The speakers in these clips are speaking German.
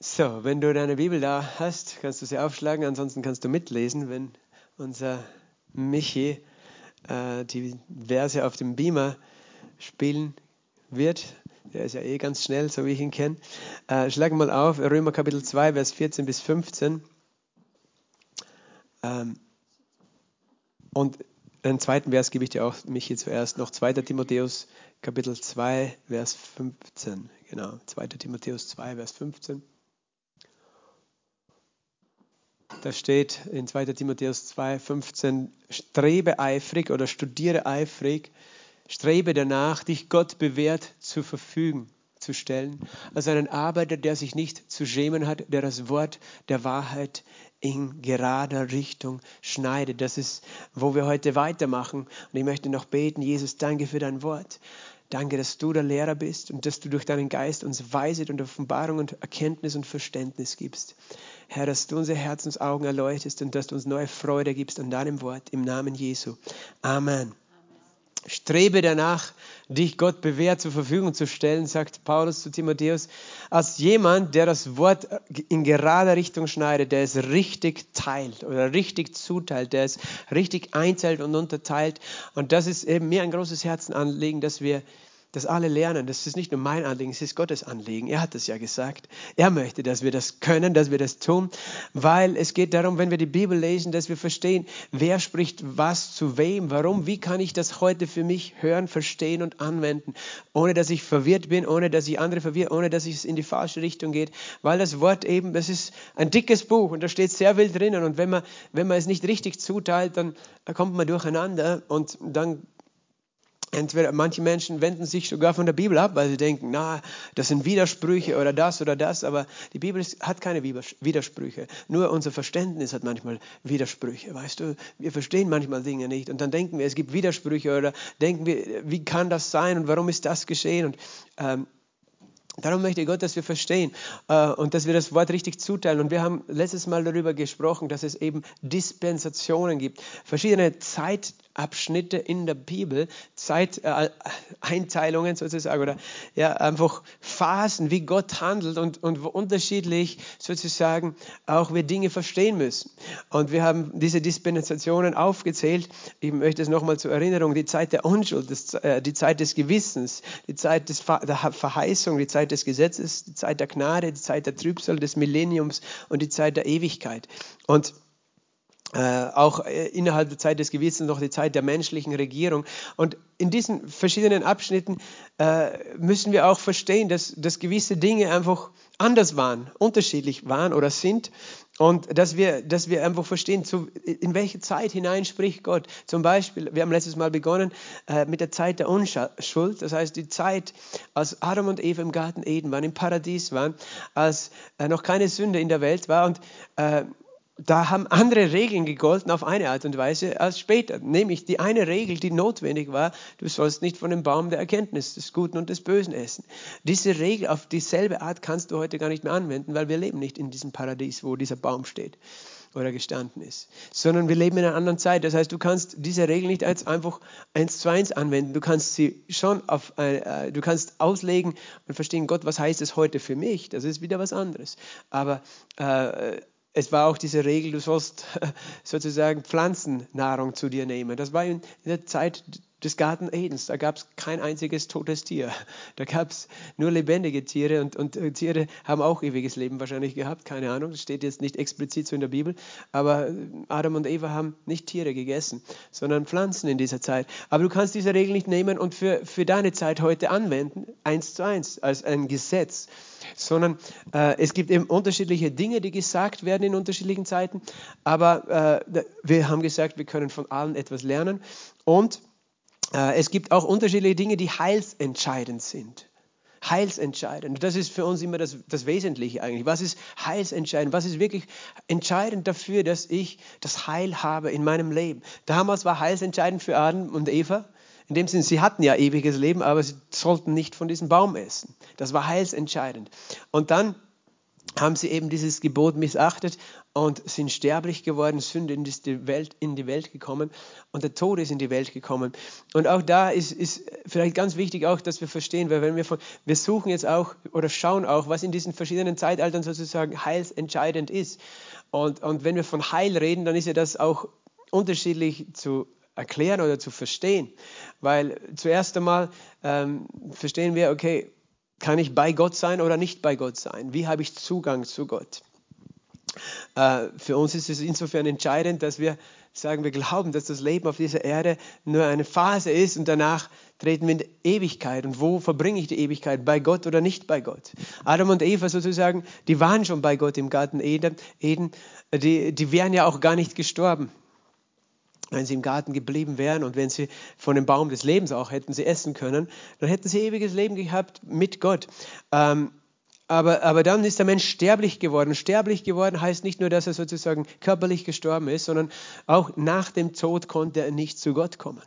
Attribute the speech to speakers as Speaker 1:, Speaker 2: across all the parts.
Speaker 1: So, wenn du deine Bibel da hast, kannst du sie aufschlagen, ansonsten kannst du mitlesen, wenn unser Michi äh, die Verse auf dem Beamer spielen wird. Der ist ja eh ganz schnell, so wie ich ihn kenne. Äh, schlag mal auf, Römer Kapitel 2, Vers 14 bis 15. Ähm, und einen zweiten Vers gebe ich dir auch, Michi, zuerst noch 2. Timotheus Kapitel 2, Vers 15. Genau, 2. Timotheus 2, Vers 15. Da steht in 2. Timotheus 2, 15, strebe eifrig oder studiere eifrig, strebe danach, dich Gott bewährt zur Verfügung zu stellen, als einen Arbeiter, der sich nicht zu schämen hat, der das Wort der Wahrheit in gerader Richtung schneidet. Das ist, wo wir heute weitermachen. Und ich möchte noch beten, Jesus, danke für dein Wort. Danke, dass du der Lehrer bist und dass du durch deinen Geist uns Weisheit und Offenbarung und Erkenntnis und Verständnis gibst. Herr, dass du unsere Herzensaugen erleuchtest und dass du uns neue Freude gibst an deinem Wort im Namen Jesu. Amen. Strebe danach, dich Gott bewährt zur Verfügung zu stellen, sagt Paulus zu Timotheus, als jemand, der das Wort in gerader Richtung schneidet, der es richtig teilt oder richtig zuteilt, der es richtig einteilt und unterteilt. Und das ist eben mir ein großes Herzenanliegen, dass wir dass alle lernen. Das ist nicht nur mein Anliegen, es ist Gottes Anliegen. Er hat es ja gesagt. Er möchte, dass wir das können, dass wir das tun, weil es geht darum, wenn wir die Bibel lesen, dass wir verstehen, wer spricht was zu wem, warum, wie kann ich das heute für mich hören, verstehen und anwenden, ohne dass ich verwirrt bin, ohne dass ich andere verwirre, ohne dass es in die falsche Richtung geht, weil das Wort eben, das ist ein dickes Buch und da steht sehr viel drinnen und wenn man, wenn man es nicht richtig zuteilt, dann kommt man durcheinander und dann Entweder manche Menschen wenden sich sogar von der Bibel ab, weil sie denken, na, das sind Widersprüche oder das oder das, aber die Bibel hat keine Widersprüche. Nur unser Verständnis hat manchmal Widersprüche, weißt du? Wir verstehen manchmal Dinge nicht und dann denken wir, es gibt Widersprüche oder denken wir, wie kann das sein und warum ist das geschehen? Und ähm, Darum möchte Gott, dass wir verstehen äh, und dass wir das Wort richtig zuteilen. Und wir haben letztes Mal darüber gesprochen, dass es eben Dispensationen gibt, verschiedene Zeit, Abschnitte in der Bibel, Zeiteinteilungen sozusagen oder ja, einfach Phasen, wie Gott handelt und, und wo unterschiedlich sozusagen auch wir Dinge verstehen müssen. Und wir haben diese Dispensationen aufgezählt. Ich möchte es nochmal zur Erinnerung, die Zeit der Unschuld, das, äh, die Zeit des Gewissens, die Zeit des, der Verheißung, die Zeit des Gesetzes, die Zeit der Gnade, die Zeit der Trübsal, des Millenniums und die Zeit der Ewigkeit. Und äh, auch äh, innerhalb der Zeit des Gewissens noch die Zeit der menschlichen Regierung. Und in diesen verschiedenen Abschnitten äh, müssen wir auch verstehen, dass, dass gewisse Dinge einfach anders waren, unterschiedlich waren oder sind. Und dass wir, dass wir einfach verstehen, zu, in welche Zeit hinein spricht Gott. Zum Beispiel, wir haben letztes Mal begonnen äh, mit der Zeit der Unschuld. Das heißt, die Zeit, als Adam und Eva im Garten Eden waren, im Paradies waren, als äh, noch keine Sünde in der Welt war. Und äh, da haben andere Regeln gegolten auf eine Art und Weise als später. Nämlich die eine Regel, die notwendig war, du sollst nicht von dem Baum der Erkenntnis des Guten und des Bösen essen. Diese Regel auf dieselbe Art kannst du heute gar nicht mehr anwenden, weil wir leben nicht in diesem Paradies, wo dieser Baum steht oder gestanden ist, sondern wir leben in einer anderen Zeit. Das heißt, du kannst diese Regel nicht als einfach eins zu eins anwenden. Du kannst sie schon auf, äh, du kannst auslegen und verstehen, Gott, was heißt es heute für mich? Das ist wieder was anderes. Aber äh, es war auch diese Regel, du sollst sozusagen Pflanzennahrung zu dir nehmen. Das war in der Zeit des Garten Edens. Da gab es kein einziges totes Tier. Da gab es nur lebendige Tiere und, und äh, Tiere haben auch ewiges Leben wahrscheinlich gehabt. Keine Ahnung, das steht jetzt nicht explizit so in der Bibel. Aber Adam und Eva haben nicht Tiere gegessen, sondern Pflanzen in dieser Zeit. Aber du kannst diese Regel nicht nehmen und für, für deine Zeit heute anwenden, eins zu eins, als ein Gesetz sondern äh, es gibt eben unterschiedliche Dinge, die gesagt werden in unterschiedlichen Zeiten. Aber äh, wir haben gesagt, wir können von allen etwas lernen. Und äh, es gibt auch unterschiedliche Dinge, die heilsentscheidend sind. Heilsentscheidend. Das ist für uns immer das, das Wesentliche eigentlich. Was ist heilsentscheidend? Was ist wirklich entscheidend dafür, dass ich das Heil habe in meinem Leben? Damals war heilsentscheidend für Adam und Eva, in dem Sinne, sie hatten ja ewiges Leben, aber sie sollten nicht von diesem Baum essen. Das war heilsentscheidend. Und dann haben sie eben dieses Gebot missachtet und sind sterblich geworden, Sünde in die Welt, in die Welt gekommen und der Tod ist in die Welt gekommen. Und auch da ist, ist vielleicht ganz wichtig auch, dass wir verstehen, weil wenn wir von, wir suchen jetzt auch oder schauen auch, was in diesen verschiedenen Zeitaltern sozusagen heilsentscheidend ist. Und, und wenn wir von Heil reden, dann ist ja das auch unterschiedlich zu erklären oder zu verstehen. Weil zuerst einmal ähm, verstehen wir, okay, kann ich bei Gott sein oder nicht bei Gott sein? Wie habe ich Zugang zu Gott? Äh, für uns ist es insofern entscheidend, dass wir sagen, wir glauben, dass das Leben auf dieser Erde nur eine Phase ist und danach treten wir in die Ewigkeit. Und wo verbringe ich die Ewigkeit? Bei Gott oder nicht bei Gott? Adam und Eva sozusagen, die waren schon bei Gott im Garten Eden. Eden die, die wären ja auch gar nicht gestorben wenn sie im Garten geblieben wären und wenn sie von dem Baum des Lebens auch hätten sie essen können, dann hätten sie ewiges Leben gehabt mit Gott. Ähm, aber, aber dann ist der Mensch sterblich geworden. Sterblich geworden heißt nicht nur, dass er sozusagen körperlich gestorben ist, sondern auch nach dem Tod konnte er nicht zu Gott kommen.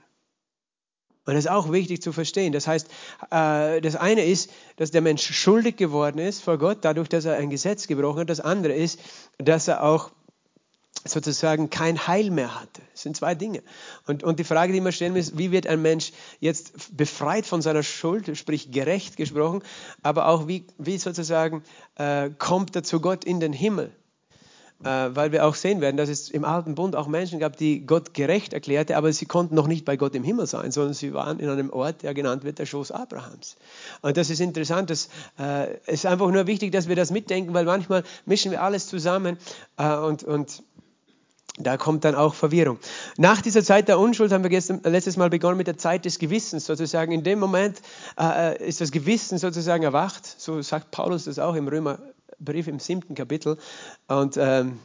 Speaker 1: Und das ist auch wichtig zu verstehen. Das heißt, äh, das eine ist, dass der Mensch schuldig geworden ist vor Gott, dadurch, dass er ein Gesetz gebrochen hat. Das andere ist, dass er auch sozusagen kein Heil mehr hatte. Das sind zwei Dinge. Und, und die Frage, die man stellen muss, wie wird ein Mensch jetzt befreit von seiner Schuld, sprich gerecht gesprochen, aber auch wie, wie sozusagen äh, kommt er zu Gott in den Himmel? Äh, weil wir auch sehen werden, dass es im Alten Bund auch Menschen gab, die Gott gerecht erklärte, aber sie konnten noch nicht bei Gott im Himmel sein, sondern sie waren in einem Ort, der genannt wird der Schoß Abrahams. Und das ist interessant, das äh, ist einfach nur wichtig, dass wir das mitdenken, weil manchmal mischen wir alles zusammen äh, und, und da kommt dann auch Verwirrung. Nach dieser Zeit der Unschuld haben wir gestern, letztes Mal begonnen mit der Zeit des Gewissens. Sozusagen in dem Moment äh, ist das Gewissen sozusagen erwacht. So sagt Paulus das auch im Römerbrief im siebten Kapitel. Und ähm,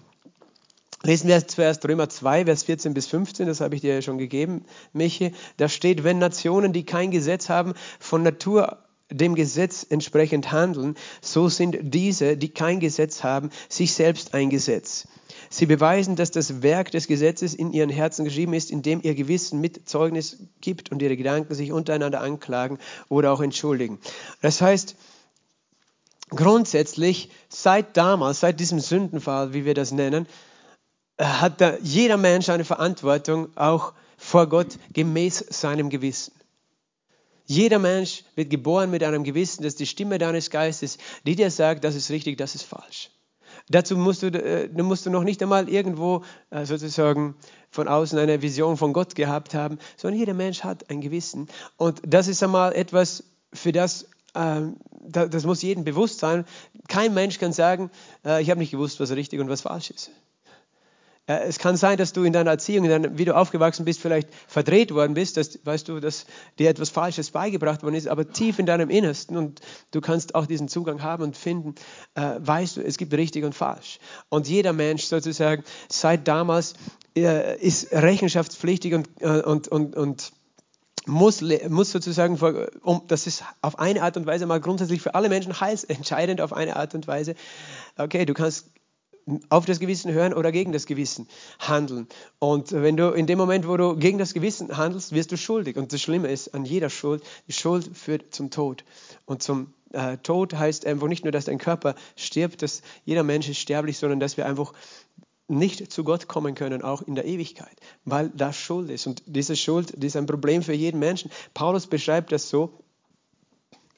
Speaker 1: lesen wir zuerst Römer 2, Vers 14 bis 15. Das habe ich dir ja schon gegeben, Michi. Da steht, wenn Nationen, die kein Gesetz haben, von Natur dem Gesetz entsprechend handeln, so sind diese, die kein Gesetz haben, sich selbst ein Gesetz. Sie beweisen, dass das Werk des Gesetzes in ihren Herzen geschrieben ist, indem ihr Gewissen mit Zeugnis gibt und ihre Gedanken sich untereinander anklagen oder auch entschuldigen. Das heißt, grundsätzlich, seit damals, seit diesem Sündenfall, wie wir das nennen, hat da jeder Mensch eine Verantwortung, auch vor Gott, gemäß seinem Gewissen. Jeder Mensch wird geboren mit einem Gewissen, das die Stimme deines Geistes, die dir sagt, das ist richtig, das ist falsch. Dazu musst du, äh, musst du noch nicht einmal irgendwo äh, sozusagen von außen eine Vision von Gott gehabt haben, sondern jeder Mensch hat ein Gewissen. Und das ist einmal etwas, für das, äh, das muss jedem bewusst sein. Kein Mensch kann sagen, äh, ich habe nicht gewusst, was richtig und was falsch ist. Äh, es kann sein, dass du in deiner Erziehung, wie du aufgewachsen bist, vielleicht verdreht worden bist, dass, weißt du, dass dir etwas Falsches beigebracht worden ist, aber tief in deinem Innersten und du kannst auch diesen Zugang haben und finden, äh, weißt du, es gibt richtig und falsch. Und jeder Mensch sozusagen seit damals äh, ist rechenschaftspflichtig und, äh, und, und, und muss, muss sozusagen, um, das ist auf eine Art und Weise mal grundsätzlich für alle Menschen heilsentscheidend auf eine Art und Weise. Okay, du kannst auf das Gewissen hören oder gegen das Gewissen handeln. Und wenn du in dem Moment, wo du gegen das Gewissen handelst, wirst du schuldig. Und das Schlimme ist an jeder Schuld, die Schuld führt zum Tod. Und zum äh, Tod heißt einfach nicht nur, dass dein Körper stirbt, dass jeder Mensch ist sterblich, sondern dass wir einfach nicht zu Gott kommen können, auch in der Ewigkeit, weil das Schuld ist. Und diese Schuld, die ist ein Problem für jeden Menschen. Paulus beschreibt das so,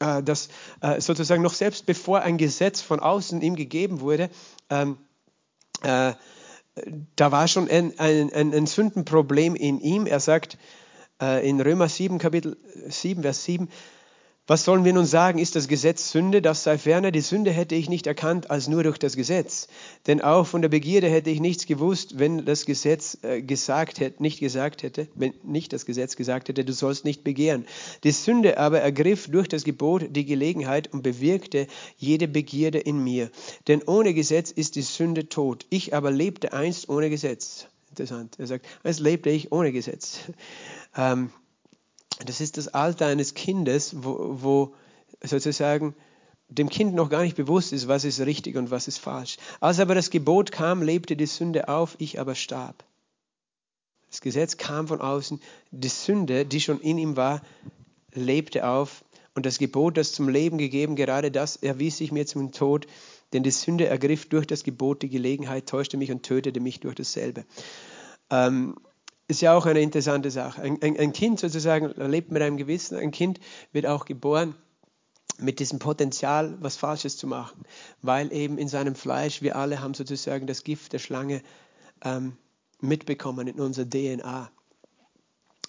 Speaker 1: äh, dass äh, sozusagen noch selbst bevor ein Gesetz von außen ihm gegeben wurde, ähm, äh, da war schon ein, ein, ein, Sündenproblem in ihm. Er sagt äh, in Römer 7, Kapitel 7, Vers 7, was sollen wir nun sagen? Ist das Gesetz Sünde? Das sei ferner. Die Sünde hätte ich nicht erkannt als nur durch das Gesetz. Denn auch von der Begierde hätte ich nichts gewusst, wenn das Gesetz äh, gesagt hätte, nicht gesagt hätte, wenn nicht das Gesetz gesagt hätte, du sollst nicht begehren. Die Sünde aber ergriff durch das Gebot die Gelegenheit und bewirkte jede Begierde in mir. Denn ohne Gesetz ist die Sünde tot. Ich aber lebte einst ohne Gesetz. Interessant. Er sagt, als lebte ich ohne Gesetz. Ähm, das ist das Alter eines Kindes, wo, wo sozusagen dem Kind noch gar nicht bewusst ist, was ist richtig und was ist falsch. Als aber das Gebot kam, lebte die Sünde auf, ich aber starb. Das Gesetz kam von außen, die Sünde, die schon in ihm war, lebte auf und das Gebot, das zum Leben gegeben, gerade das erwies sich mir zum Tod, denn die Sünde ergriff durch das Gebot die Gelegenheit, täuschte mich und tötete mich durch dasselbe. Ähm, ist ja auch eine interessante Sache. Ein, ein, ein Kind sozusagen lebt mit einem Gewissen, ein Kind wird auch geboren mit diesem Potenzial, was Falsches zu machen, weil eben in seinem Fleisch, wir alle haben sozusagen das Gift der Schlange ähm, mitbekommen in unserer DNA.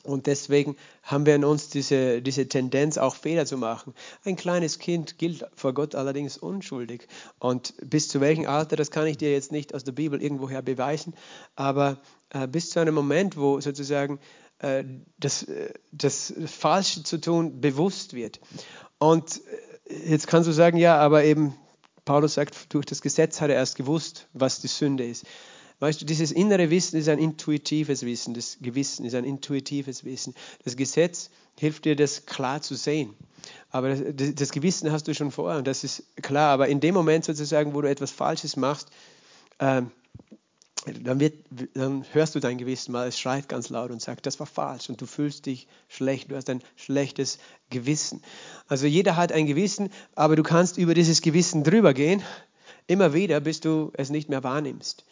Speaker 1: Und deswegen haben wir in uns diese, diese Tendenz, auch Fehler zu machen. Ein kleines Kind gilt vor Gott allerdings unschuldig. Und bis zu welchem Alter, das kann ich dir jetzt nicht aus der Bibel irgendwoher beweisen, aber äh, bis zu einem Moment, wo sozusagen äh, das, das Falsche zu tun bewusst wird. Und äh, jetzt kannst du sagen, ja, aber eben, Paulus sagt, durch das Gesetz hat er erst gewusst, was die Sünde ist. Weißt du, dieses innere Wissen ist ein intuitives Wissen, das Gewissen ist ein intuitives Wissen. Das Gesetz hilft dir, das klar zu sehen. Aber das, das Gewissen hast du schon vorher und das ist klar. Aber in dem Moment sozusagen, wo du etwas Falsches machst, ähm, dann, wird, dann, hörst du dein Gewissen mal, es schreit ganz laut und sagt, das war falsch und du fühlst dich schlecht, du hast ein schlechtes Gewissen. Also jeder hat ein Gewissen, aber du kannst über dieses Gewissen drüber gehen, immer wieder, bis du es nicht mehr wahrnimmst.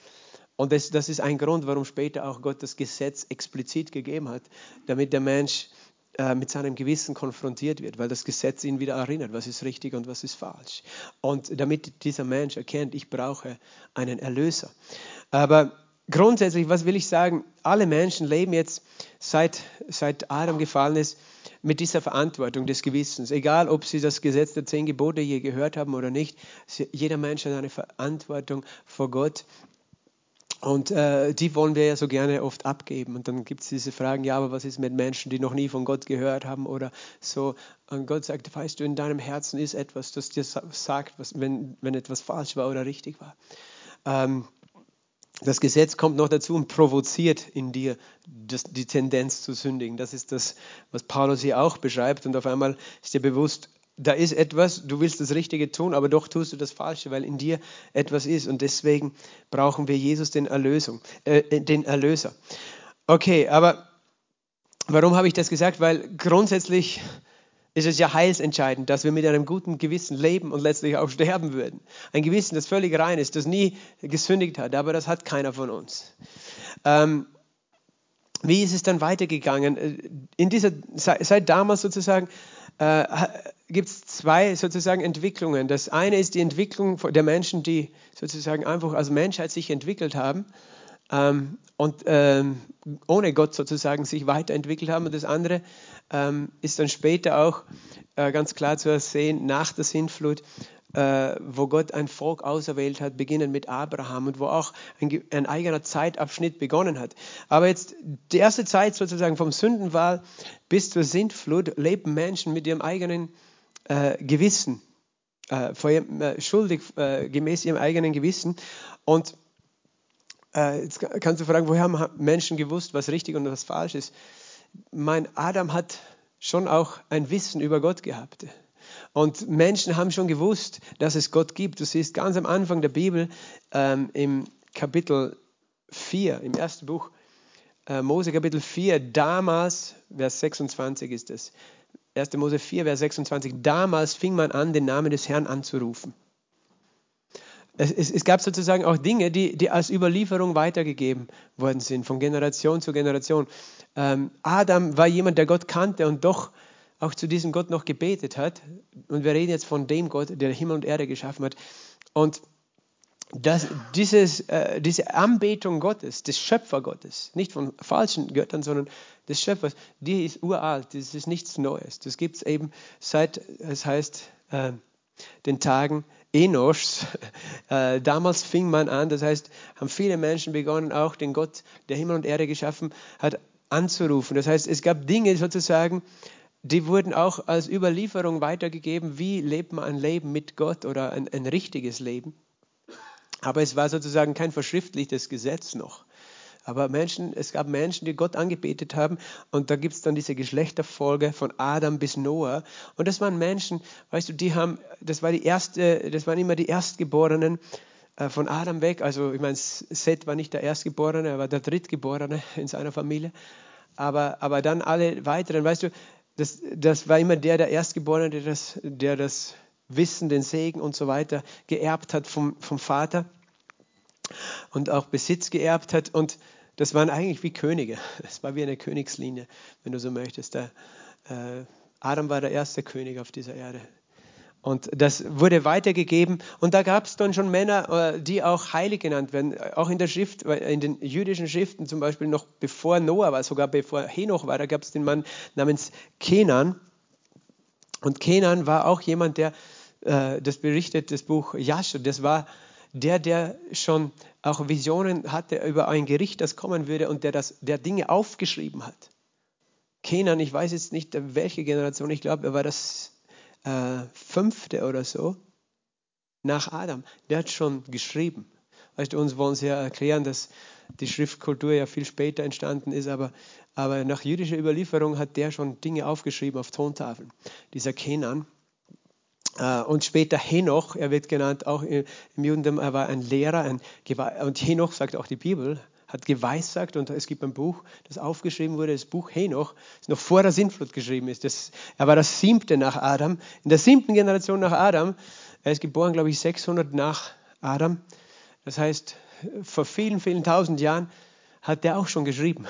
Speaker 1: Und das, das ist ein Grund, warum später auch Gott das Gesetz explizit gegeben hat, damit der Mensch äh, mit seinem Gewissen konfrontiert wird, weil das Gesetz ihn wieder erinnert, was ist richtig und was ist falsch. Und damit dieser Mensch erkennt, ich brauche einen Erlöser. Aber grundsätzlich, was will ich sagen? Alle Menschen leben jetzt, seit, seit Adam gefallen ist, mit dieser Verantwortung des Gewissens. Egal, ob sie das Gesetz der zehn Gebote je gehört haben oder nicht, jeder Mensch hat eine Verantwortung vor Gott und äh, die wollen wir ja so gerne oft abgeben. Und dann gibt es diese Fragen, ja, aber was ist mit Menschen, die noch nie von Gott gehört haben oder so. Und Gott sagt, weißt du, in deinem Herzen ist etwas, das dir sagt, was, wenn, wenn etwas falsch war oder richtig war. Ähm, das Gesetz kommt noch dazu und provoziert in dir das, die Tendenz zu sündigen. Das ist das, was Paulus hier auch beschreibt. Und auf einmal ist dir bewusst, da ist etwas, du willst das Richtige tun, aber doch tust du das Falsche, weil in dir etwas ist. Und deswegen brauchen wir Jesus, den, Erlösung, äh, den Erlöser. Okay, aber warum habe ich das gesagt? Weil grundsätzlich ist es ja heilsentscheidend, dass wir mit einem guten Gewissen leben und letztlich auch sterben würden. Ein Gewissen, das völlig rein ist, das nie gesündigt hat, aber das hat keiner von uns. Ähm, wie ist es dann weitergegangen? In dieser, seit damals sozusagen äh, gibt es zwei sozusagen Entwicklungen. Das eine ist die Entwicklung der Menschen, die sozusagen einfach als Menschheit sich entwickelt haben ähm, und ähm, ohne Gott sozusagen sich weiterentwickelt haben. Und das andere ähm, ist dann später auch äh, ganz klar zu sehen nach der Sintflut, äh, wo Gott ein Volk auserwählt hat, beginnen mit Abraham und wo auch ein, ein, eigener Zeitabschnitt begonnen hat. Aber jetzt die erste Zeit sozusagen vom Sündenwahl bis zur Sintflut leben Menschen mit ihrem eigenen äh, Gewissen, äh, ihrem, äh, schuldig äh, gemäß ihrem eigenen Gewissen. Und äh, jetzt kannst du fragen, woher haben Menschen gewusst, was richtig und was falsch ist? Mein Adam hat schon auch ein Wissen über Gott gehabt. Und Menschen haben schon gewusst, dass es Gott gibt. Du siehst ganz am Anfang der Bibel ähm, im Kapitel 4, im ersten Buch äh, Mose Kapitel 4, damals, Vers 26 ist es, 1. Mose 4, Vers 26, damals fing man an, den Namen des Herrn anzurufen. Es, es, es, gab sozusagen auch Dinge, die, die, als Überlieferung weitergegeben worden sind, von Generation zu Generation. Ähm, Adam war jemand, der Gott kannte und doch auch zu diesem Gott noch gebetet hat. Und wir reden jetzt von dem Gott, der Himmel und Erde geschaffen hat. Und das, dieses, äh, diese Anbetung Gottes, des Schöpfergottes, nicht von falschen Göttern, sondern des Schöpfers, die ist uralt, das ist nichts Neues. Das gibt es eben seit, es heißt, äh, den Tagen Enoschs. Äh, damals fing man an, das heißt, haben viele Menschen begonnen, auch den Gott, der Himmel und Erde geschaffen hat, anzurufen. Das heißt, es gab Dinge sozusagen, die wurden auch als Überlieferung weitergegeben, wie lebt man ein Leben mit Gott oder ein, ein richtiges Leben. Aber es war sozusagen kein verschriftlichtes Gesetz noch. Aber Menschen, es gab Menschen, die Gott angebetet haben und da gibt es dann diese Geschlechterfolge von Adam bis Noah. Und das waren Menschen, weißt du, die haben, das war die erste, das waren immer die Erstgeborenen äh, von Adam weg. Also ich meine, Seth war nicht der Erstgeborene, er war der Drittgeborene in seiner Familie. Aber, aber dann alle weiteren, weißt du, das, das war immer der, der Erstgeborene, der das, der das Wissen, den Segen und so weiter geerbt hat vom, vom Vater und auch Besitz geerbt hat. Und das waren eigentlich wie Könige. Es war wie eine Königslinie, wenn du so möchtest. Der, äh, Adam war der erste König auf dieser Erde. Und das wurde weitergegeben. Und da gab es dann schon Männer, äh, die auch heilig genannt werden. Auch in der Schrift, in den jüdischen Schriften zum Beispiel noch bevor Noah war, sogar bevor Henoch war, da gab es den Mann namens Kenan. Und Kenan war auch jemand, der, äh, das berichtet, das Buch Jascher, das war der, der schon auch Visionen hatte über ein Gericht, das kommen würde und der, das, der Dinge aufgeschrieben hat. Kenan, ich weiß jetzt nicht, welche Generation, ich glaube, er war das äh, fünfte oder so nach Adam. Der hat schon geschrieben. Weißt du, uns wollen sie ja erklären, dass die Schriftkultur ja viel später entstanden ist, aber, aber nach jüdischer Überlieferung hat der schon Dinge aufgeschrieben auf Tontafeln. Dieser Kenan. Äh, und später Henoch, er wird genannt auch im Judentum, er war ein Lehrer. Ein und Henoch sagt auch die Bibel, hat geweissagt und es gibt ein Buch, das aufgeschrieben wurde, das Buch Henoch, das noch vor der Sintflut geschrieben ist. Das, er war das siebte nach Adam, in der siebten Generation nach Adam. Er ist geboren, glaube ich, 600 nach Adam. Das heißt, vor vielen, vielen tausend Jahren hat er auch schon geschrieben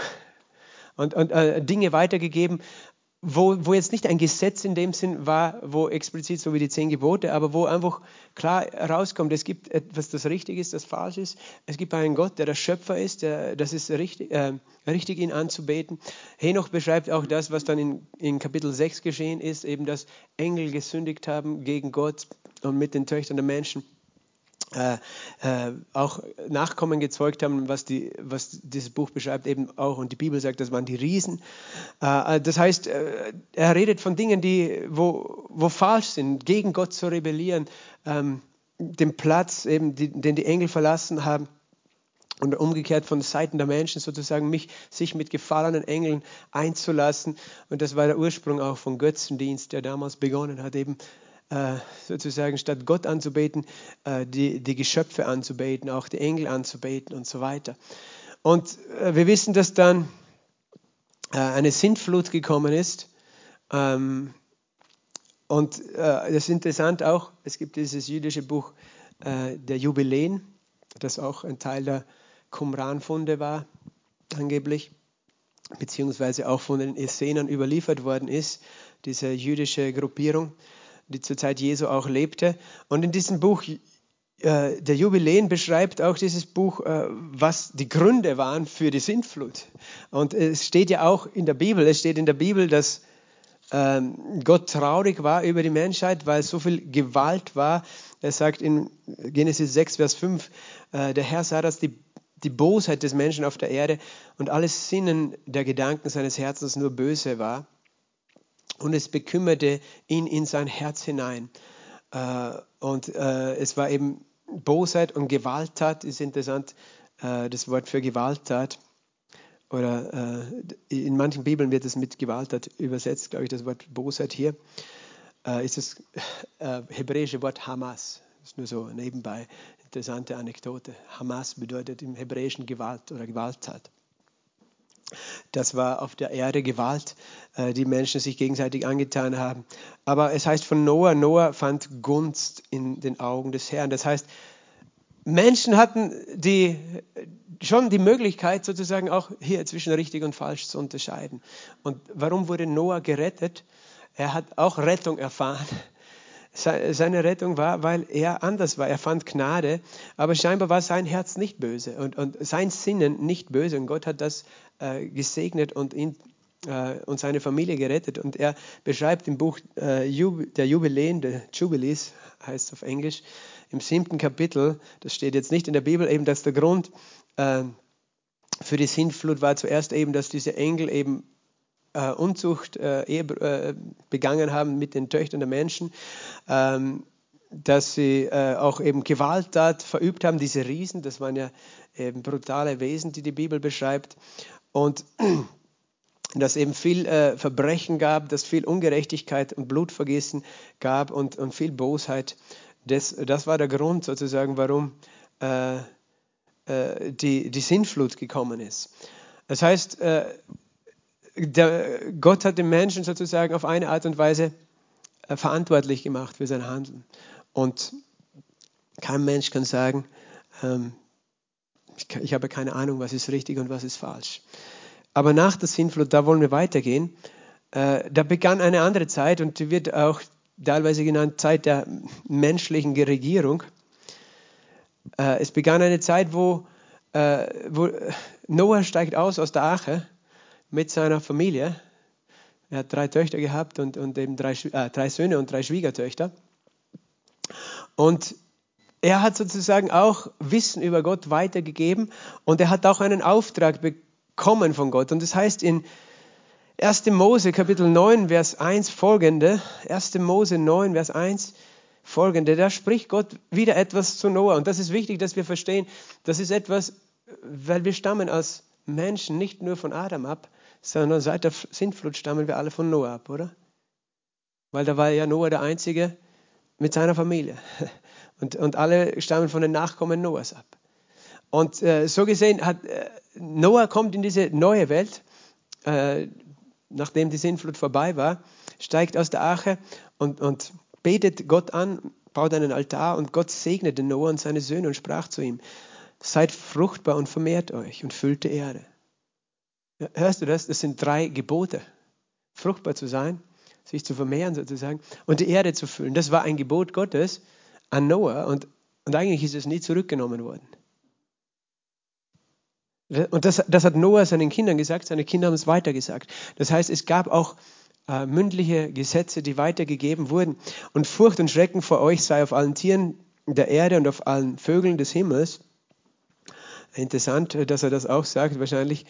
Speaker 1: und, und äh, Dinge weitergegeben wo, wo jetzt nicht ein Gesetz in dem Sinn war, wo explizit so wie die zehn Gebote, aber wo einfach klar herauskommt, es gibt etwas, das richtig ist, das falsch ist. Es gibt einen Gott, der der Schöpfer ist, der, das ist richtig, äh, richtig, ihn anzubeten. Henoch beschreibt auch das, was dann in, in Kapitel 6 geschehen ist, eben dass Engel gesündigt haben gegen Gott und mit den Töchtern der Menschen äh, äh, auch Nachkommen gezeugt haben, was, die, was dieses Buch beschreibt, eben auch, und die Bibel sagt, das waren die Riesen. Äh, äh das heißt, äh, er redet von Dingen, die, wo, wo falsch sind, gegen Gott zu rebellieren, ähm, den Platz, eben, die, den die Engel verlassen haben. Und umgekehrt von Seiten der Menschen sozusagen mich, sich mit gefallenen Engeln einzulassen. Und das war der Ursprung auch von Götzendienst, der damals begonnen hat, eben sozusagen statt Gott anzubeten, äh, die, die Geschöpfe anzubeten, auch die Engel anzubeten und so weiter. Und äh, wir wissen, dass dann eine Sintflut gekommen ist. Ähm, und das ist interessant auch, es gibt dieses jüdische Buch der Jubiläen, das auch ein Teil der Qumran-Funde war, angeblich, beziehungsweise auch von den Essenern überliefert worden ist, diese jüdische Gruppierung die zur Zeit Jesu auch lebte. Und in diesem Buch äh, der Jubiläen beschreibt auch dieses Buch, äh, was die Gründe waren für die Sintflut. Und es steht ja auch in der Bibel, es steht in der Bibel, dass ähm, Gott traurig war über die Menschheit, weil so viel Gewalt war. Er sagt in Genesis 6, Vers 5, äh, der Herr sah, dass die, die Bosheit des Menschen auf der Erde und alles Sinnen der Gedanken seines Herzens nur böse war und es bekümmerte ihn in sein Herz hinein. Äh, und äh, es war eben Bosheit und Gewalttat, ist interessant, äh, das Wort für Gewalttat. Oder in manchen Bibeln wird es mit Gewalttat übersetzt, glaube ich, das Wort Bosheit hier. ist das hebräische Wort Hamas. Das ist nur so nebenbei interessante Anekdote. Hamas bedeutet im Hebräischen Gewalt oder Gewalttat. Das war auf der Erde Gewalt, äh, die Menschen sich gegenseitig angetan haben. Aber es heißt von Noah, Noah fand Gunst in den Augen des Herrn. Das heißt, Menschen hatten die, schon die Möglichkeit, sozusagen auch hier zwischen richtig und falsch zu unterscheiden. Und warum wurde Noah gerettet? Er hat auch Rettung erfahren seine Rettung war, weil er anders war. Er fand Gnade, aber scheinbar war sein Herz nicht böse und, und sein Sinnen nicht böse. Und Gott hat das äh, gesegnet und ihn äh, und seine Familie gerettet. Und er beschreibt im Buch äh, der Jubiläen, der Jubilees, heißt es auf Englisch, im siebten Kapitel, das steht jetzt nicht in der Bibel, eben, dass der Grund äh, für die Sintflut war zuerst eben, dass diese Engel eben äh, Unzucht äh, äh, begangen haben mit den Töchtern der Menschen, ähm, dass sie äh, auch eben Gewalttat verübt haben, diese Riesen, das waren ja eben brutale Wesen, die die Bibel beschreibt. Und dass eben viel äh, Verbrechen gab, dass viel Ungerechtigkeit und Blutvergießen gab und, und viel Bosheit. Das, das war der Grund sozusagen, warum äh, äh, die, die Sinnflut gekommen ist. Das heißt, äh, der, Gott hat den Menschen sozusagen auf eine Art und Weise äh, verantwortlich gemacht für sein Handeln. Und kein Mensch kann sagen, ähm, ich, ich habe keine Ahnung, was ist richtig und was ist falsch. Aber nach der Sintflut, da wollen wir weitergehen. Äh, da begann eine andere Zeit und die wird auch teilweise genannt Zeit der menschlichen Regierung. Äh, es begann eine Zeit, wo, äh, wo Noah steigt aus aus der Arche mit seiner Familie. Er hat drei Töchter gehabt und, und eben drei, äh, drei Söhne und drei Schwiegertöchter. Und er hat sozusagen auch Wissen über Gott weitergegeben und er hat auch einen Auftrag bekommen von Gott. Und das heißt in 1. Mose Kapitel 9, Vers 1 folgende, 1. Mose 9, Vers 1 folgende, da spricht Gott wieder etwas zu Noah. Und das ist wichtig, dass wir verstehen, das ist etwas, weil wir stammen als Menschen nicht nur von Adam ab, sondern seit der Sintflut stammen wir alle von Noah ab, oder? Weil da war ja Noah der Einzige mit seiner Familie. Und, und alle stammen von den Nachkommen Noahs ab. Und äh, so gesehen hat äh, Noah kommt in diese neue Welt, äh, nachdem die Sintflut vorbei war, steigt aus der Arche und, und betet Gott an, baut einen Altar und Gott segnete Noah und seine Söhne und sprach zu ihm, seid fruchtbar und vermehrt euch und füllt die Erde. Hörst du das? Das sind drei Gebote. Fruchtbar zu sein, sich zu vermehren sozusagen und die Erde zu füllen. Das war ein Gebot Gottes an Noah und, und eigentlich ist es nie zurückgenommen worden. Und das, das hat Noah seinen Kindern gesagt, seine Kinder haben es weitergesagt. Das heißt, es gab auch äh, mündliche Gesetze, die weitergegeben wurden. Und Furcht und Schrecken vor euch sei auf allen Tieren der Erde und auf allen Vögeln des Himmels. Interessant, äh, dass er das auch sagt, wahrscheinlich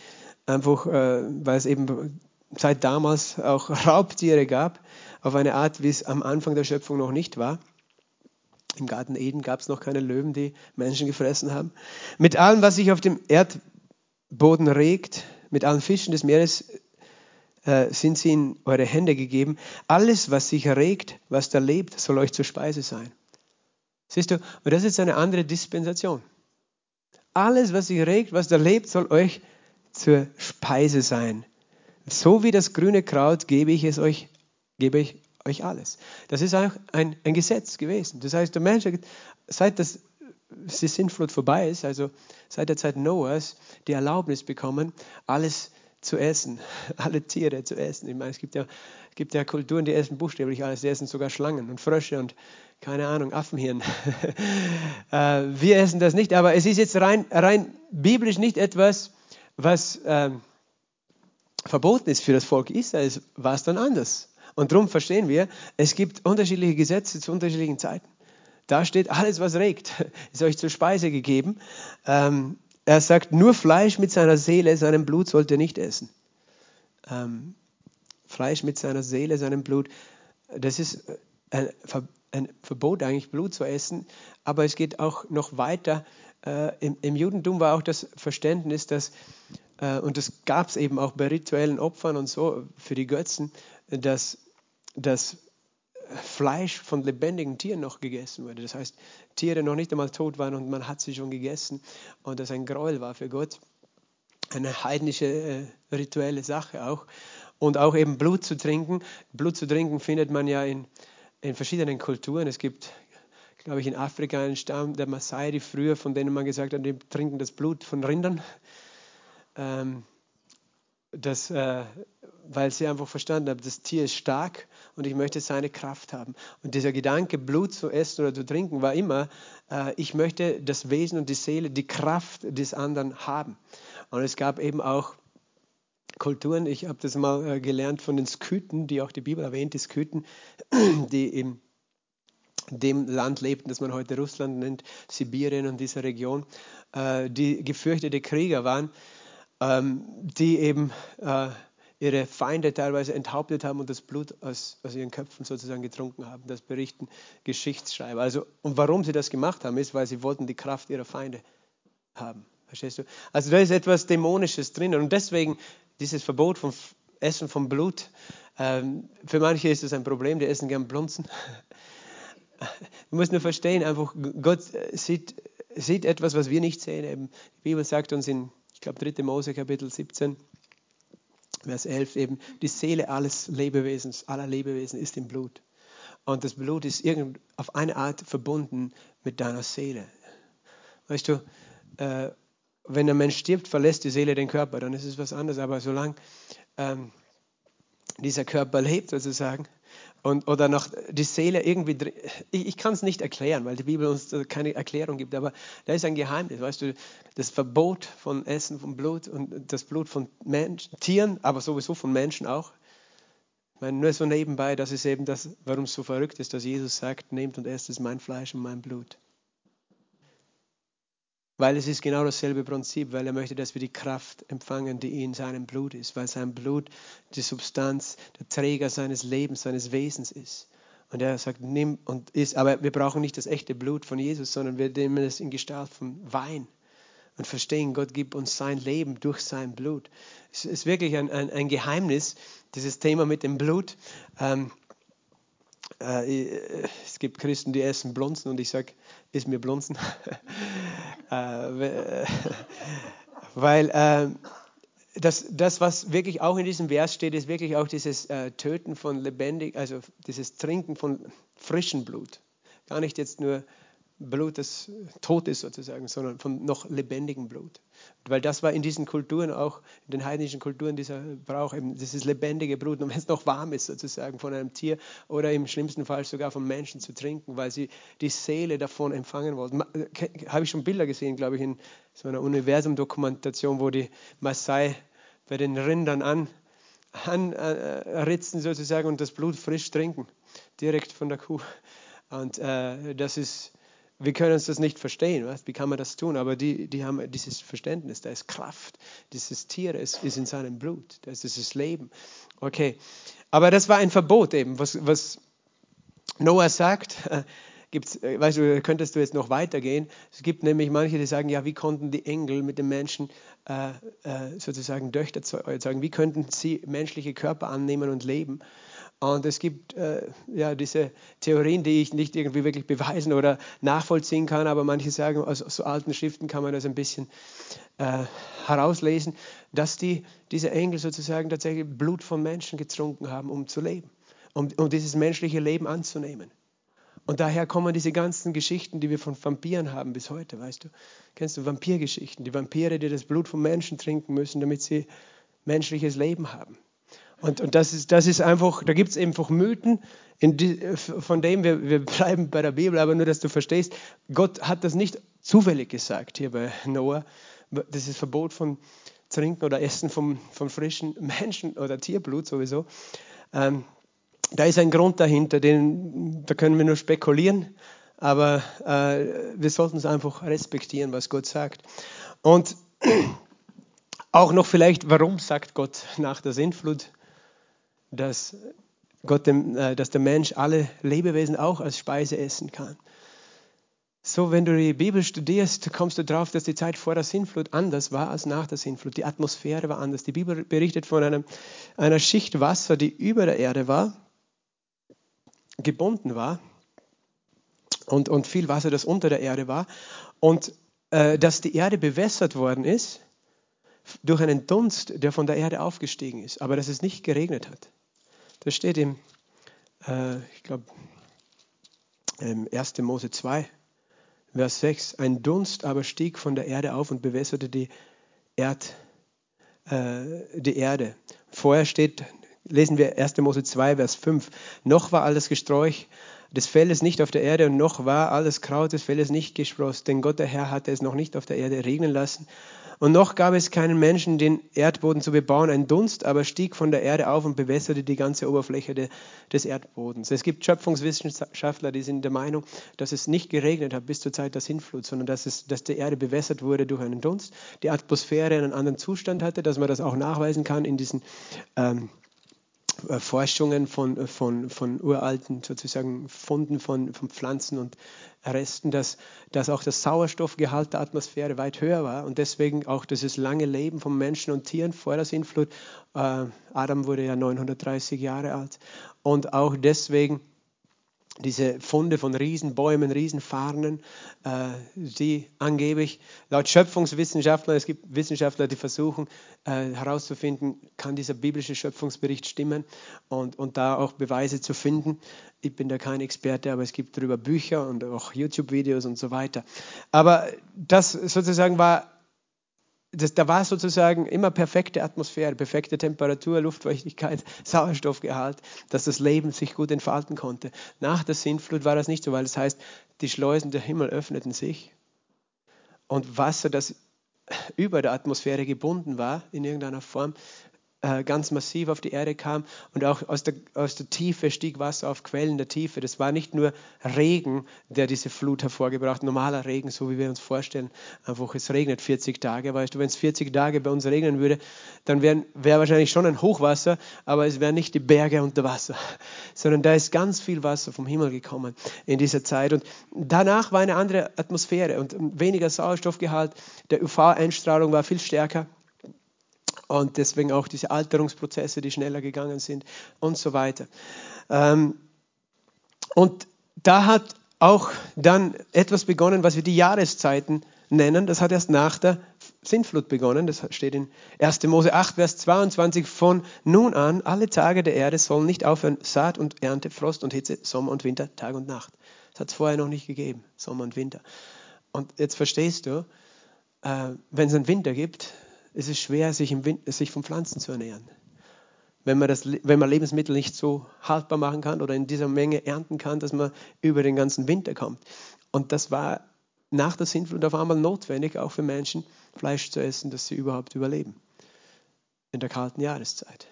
Speaker 1: einfach, äh, weil es eben seit damals auch Raubtiere gab, auf eine Art, wie es am Anfang der Schöpfung noch nicht war. Im Garten Eden gab es noch keine Löwen, die Menschen gefressen haben. Mit allem, was sich auf dem Erdboden regt, mit allen Fischen des Meeres äh, sind sie in eure Hände gegeben. Alles, was sich regt, was da lebt, soll euch zur Speise sein. Siehst du, und das ist eine andere Dispensation. Alles, was sich regt, was da lebt, soll euch zur Speise sein. So wie das grüne Kraut gebe ich es euch, gebe ich euch alles. Das ist auch ein, ein Gesetz gewesen. Das heißt, der Mensch seit das, Sintflut vorbei ist, also seit der Zeit Noahs, die Erlaubnis bekommen, alles zu essen, alle Tiere zu essen. Ich meine, es gibt ja, es gibt ja Kulturen, die essen buchstäblich alles, die essen sogar Schlangen und Frösche und keine Ahnung, Affenhirn. Äh, wir essen das nicht, aber es ist jetzt rein, rein biblisch nicht etwas, was ähm, verboten ist für das Volk Israel, war es dann anders. Und darum verstehen wir, es gibt unterschiedliche Gesetze zu unterschiedlichen Zeiten. Da steht, alles, was regt, ist euch zur Speise gegeben. Ähm, er sagt, nur Fleisch mit seiner Seele, seinem Blut sollt ihr nicht essen. Ähm, Fleisch mit seiner Seele, seinem Blut, das ist ein, ein, Verbot eigentlich, Blut zu essen. Aber es geht auch noch weiter. Äh, im, im, Judentum war auch das Verständnis, dass, äh, und das gab es eben auch bei rituellen Opfern und so für die Götzen, dass dass Fleisch von lebendigen Tieren noch gegessen wurde. Das heißt, Tiere noch nicht einmal tot waren und man hat sie schon gegessen und das ein Gräuel war für Gott. Eine heidnische äh, rituelle Sache auch. Und auch eben Blut zu trinken. Blut zu trinken findet man ja in, in verschiedenen Kulturen. Es gibt, glaube ich, in Afrika einen Stamm der Maasai, die früher, von denen man gesagt hat, die trinken das Blut von Rindern. Ähm, das, äh, weil sie einfach verstanden haben, das Tier ist stark und ich möchte seine Kraft haben. Und dieser Gedanke, Blut zu essen oder zu trinken, war immer, äh, ich möchte das Wesen und die Seele, die Kraft des anderen haben. Und es gab eben auch Kulturen, ich habe das mal äh, gelernt von den Skythen, die auch die Bibel erwähnt, die Skythen, die in dem Land lebten, das man heute Russland nennt, Sibirien und dieser Region, äh, die gefürchtete Krieger waren ähm, die eben äh, ihre Feinde teilweise enthauptet haben und das Blut aus, aus ihren Köpfen sozusagen getrunken haben. Das berichten Geschichtsschreiber. Also, und warum sie das gemacht haben, ist, weil sie wollten die Kraft ihrer Feinde haben. Verstehst du? Also da ist etwas Dämonisches drin. Und deswegen dieses Verbot vom Essen von Blut. Ähm, für manche ist das ein Problem, die essen gern Blunzen. Du musst nur verstehen, einfach Gott sieht, sieht etwas, was wir nicht sehen. Eben, die Bibel sagt uns in ich glaube 3. Mose Kapitel 17, Vers 11 eben, die Seele alles Lebewesens, aller Lebewesen ist im Blut. und das Blut ist irgend auf eine Art verbunden mit deiner Seele. Weißt du, äh, wenn ein Mensch stirbt, verlässt die Seele den Körper, dann ist es was anderes. Aber solange ähm, dieser Körper lebt, sozusagen, und, oder noch die Seele irgendwie, ich, ich kann es nicht erklären, weil die Bibel uns keine Erklärung gibt, aber da ist ein Geheimnis, weißt du, das Verbot von Essen von Blut und das Blut von Menschen, Tieren, aber sowieso von Menschen auch. Ich meine, nur so nebenbei, das ist eben das, warum es so verrückt ist, dass Jesus sagt, nehmt und esst es mein Fleisch und mein Blut. Weil es ist genau dasselbe Prinzip, weil er möchte, dass wir die Kraft empfangen, die in seinem Blut ist, weil sein Blut die Substanz, der Träger seines Lebens, seines Wesens ist. Und er sagt, nimm und isst, aber wir brauchen nicht das echte Blut von Jesus, sondern wir nehmen es in Gestalt von Wein und verstehen, Gott gibt uns sein Leben durch sein Blut. Es ist wirklich ein, ein, ein Geheimnis, dieses Thema mit dem Blut. Ähm, äh, es gibt Christen, die essen Blunzen und ich sage, ist mir Blunzen. äh, weil äh, das, das, was wirklich auch in diesem Vers steht, ist wirklich auch dieses äh, Töten von lebendig, also dieses Trinken von frischem Blut. Gar nicht jetzt nur Blut, das tot ist sozusagen, sondern von noch lebendigem Blut. Weil das war in diesen Kulturen auch, in den heidnischen Kulturen dieser Brauch, eben dieses lebendige Blut, und wenn es noch warm ist sozusagen von einem Tier oder im schlimmsten Fall sogar vom Menschen zu trinken, weil sie die Seele davon empfangen wollten. Habe ich schon Bilder gesehen, glaube ich, in so einer Universum-Dokumentation, wo die Maasai bei den Rindern an, anritzen sozusagen und das Blut frisch trinken, direkt von der Kuh. Und äh, das ist wir können uns das nicht verstehen. Was? Wie kann man das tun? Aber die, die haben dieses Verständnis, da ist Kraft. Dieses Tier ist, ist in seinem Blut. Das ist das Leben. Okay. Aber das war ein Verbot eben. Was, was Noah sagt, äh, gibt's, äh, weißt du, könntest du jetzt noch weitergehen. Es gibt nämlich manche, die sagen, ja, wie konnten die Engel mit den Menschen äh, äh, sozusagen Töchter zeugen? Wie könnten sie menschliche Körper annehmen und leben? Und es gibt äh, ja diese Theorien, die ich nicht irgendwie wirklich beweisen oder nachvollziehen kann, aber manche sagen, aus so alten Schriften kann man das ein bisschen äh, herauslesen, dass die, diese Engel sozusagen tatsächlich Blut von Menschen getrunken haben, um zu leben, um, um dieses menschliche Leben anzunehmen. Und daher kommen diese ganzen Geschichten, die wir von Vampiren haben bis heute, weißt du. Kennst du Vampirgeschichten? Die Vampire, die das Blut von Menschen trinken müssen, damit sie menschliches Leben haben. Und, und das, ist, das ist einfach, da gibt es einfach Mythen, die, von denen wir, wir bleiben bei der Bibel, aber nur, dass du verstehst, Gott hat das nicht zufällig gesagt hier bei Noah. Das ist Verbot von Trinken oder Essen vom, von frischen Menschen oder Tierblut sowieso. Ähm, da ist ein Grund dahinter, den, da können wir nur spekulieren, aber äh, wir sollten es einfach respektieren, was Gott sagt. Und auch noch vielleicht, warum sagt Gott nach der Sintflut, dass, Gott dem, äh, dass der Mensch alle Lebewesen auch als Speise essen kann. So, wenn du die Bibel studierst, kommst du darauf, dass die Zeit vor der Sintflut anders war als nach der Sintflut. Die Atmosphäre war anders. Die Bibel berichtet von einem, einer Schicht Wasser, die über der Erde war, gebunden war und, und viel Wasser, das unter der Erde war. Und äh, dass die Erde bewässert worden ist durch einen Dunst, der von der Erde aufgestiegen ist, aber dass es nicht geregnet hat. Das steht im, äh, ich glaube, 1. Mose 2, Vers 6. Ein Dunst aber stieg von der Erde auf und bewässerte die, Erd, äh, die Erde. Vorher steht, lesen wir 1. Mose 2, Vers 5. Noch war alles Gesträuch des Feldes nicht auf der Erde und noch war alles Kraut des Feldes nicht gesprossen, denn Gott der Herr hatte es noch nicht auf der Erde regnen lassen und noch gab es keinen Menschen, den Erdboden zu bebauen. Ein Dunst aber stieg von der Erde auf und bewässerte die ganze Oberfläche de, des Erdbodens. Es gibt Schöpfungswissenschaftler, die sind der Meinung, dass es nicht geregnet hat bis zur Zeit der Sintflut, sondern dass, es, dass die Erde bewässert wurde durch einen Dunst, die Atmosphäre einen anderen Zustand hatte, dass man das auch nachweisen kann in diesen ähm, äh, Forschungen von, von, von uralten sozusagen Funden von, von Pflanzen und Resten, dass, dass auch das Sauerstoffgehalt der Atmosphäre weit höher war und deswegen auch dieses lange Leben von Menschen und Tieren vor der Sintflut. Äh, Adam wurde ja 930 Jahre alt und auch deswegen diese Funde von Riesenbäumen, Riesenfarnen, äh, die angeblich laut Schöpfungswissenschaftlern, es gibt Wissenschaftler, die versuchen äh, herauszufinden, kann dieser biblische Schöpfungsbericht stimmen und, und da auch Beweise zu finden. Ich bin da kein Experte, aber es gibt darüber Bücher und auch YouTube-Videos und so weiter. Aber das sozusagen war das, da war sozusagen immer perfekte Atmosphäre, perfekte Temperatur, Luftfeuchtigkeit, Sauerstoffgehalt, dass das Leben sich gut entfalten konnte. Nach der Sintflut war das nicht so, weil das heißt, die Schleusen der Himmel öffneten sich und Wasser, das über der Atmosphäre gebunden war in irgendeiner Form, äh, ganz massiv auf die Erde kam und auch aus der, aus der Tiefe stieg Wasser auf Quellen der Tiefe. Das war nicht nur Regen, der diese Flut hervorgebracht, normaler Regen, so wie wir uns vorstellen, einfach es regnet 40 Tage. Weißt du, wenn es 40 Tage bei uns regnen würde, dann wäre wär wahrscheinlich schon ein Hochwasser, aber es wären nicht die Berge unter Wasser, sondern da ist ganz viel Wasser vom Himmel gekommen in dieser Zeit. Und danach war eine andere Atmosphäre und weniger Sauerstoffgehalt. Der UV-Einstrahlung war viel stärker und deswegen auch diese Alterungsprozesse, die schneller gegangen sind und so weiter. Ähm, und da hat auch dann etwas begonnen, was wir die Jahreszeiten nennen. Das hat erst nach der Sintflut begonnen. Das steht in 1. Mose 8, Vers 22. Von nun an, alle Tage der Erde sollen nicht aufhören, Saat und Ernte, Frost und Hitze, Sommer und Winter, Tag und Nacht. Das hat es vorher noch nicht gegeben, Sommer und Winter. Und jetzt verstehst du, äh, wenn es einen Winter gibt, es ist schwer, sich, Wind, sich von Pflanzen zu ernähren. Wenn man, das, wenn man Lebensmittel nicht so haltbar machen kann oder in dieser Menge ernten kann, dass man über den ganzen Winter kommt. Und das war nach der Sintflut auf einmal notwendig, auch für Menschen Fleisch zu essen, dass sie überhaupt überleben. In der kalten Jahreszeit.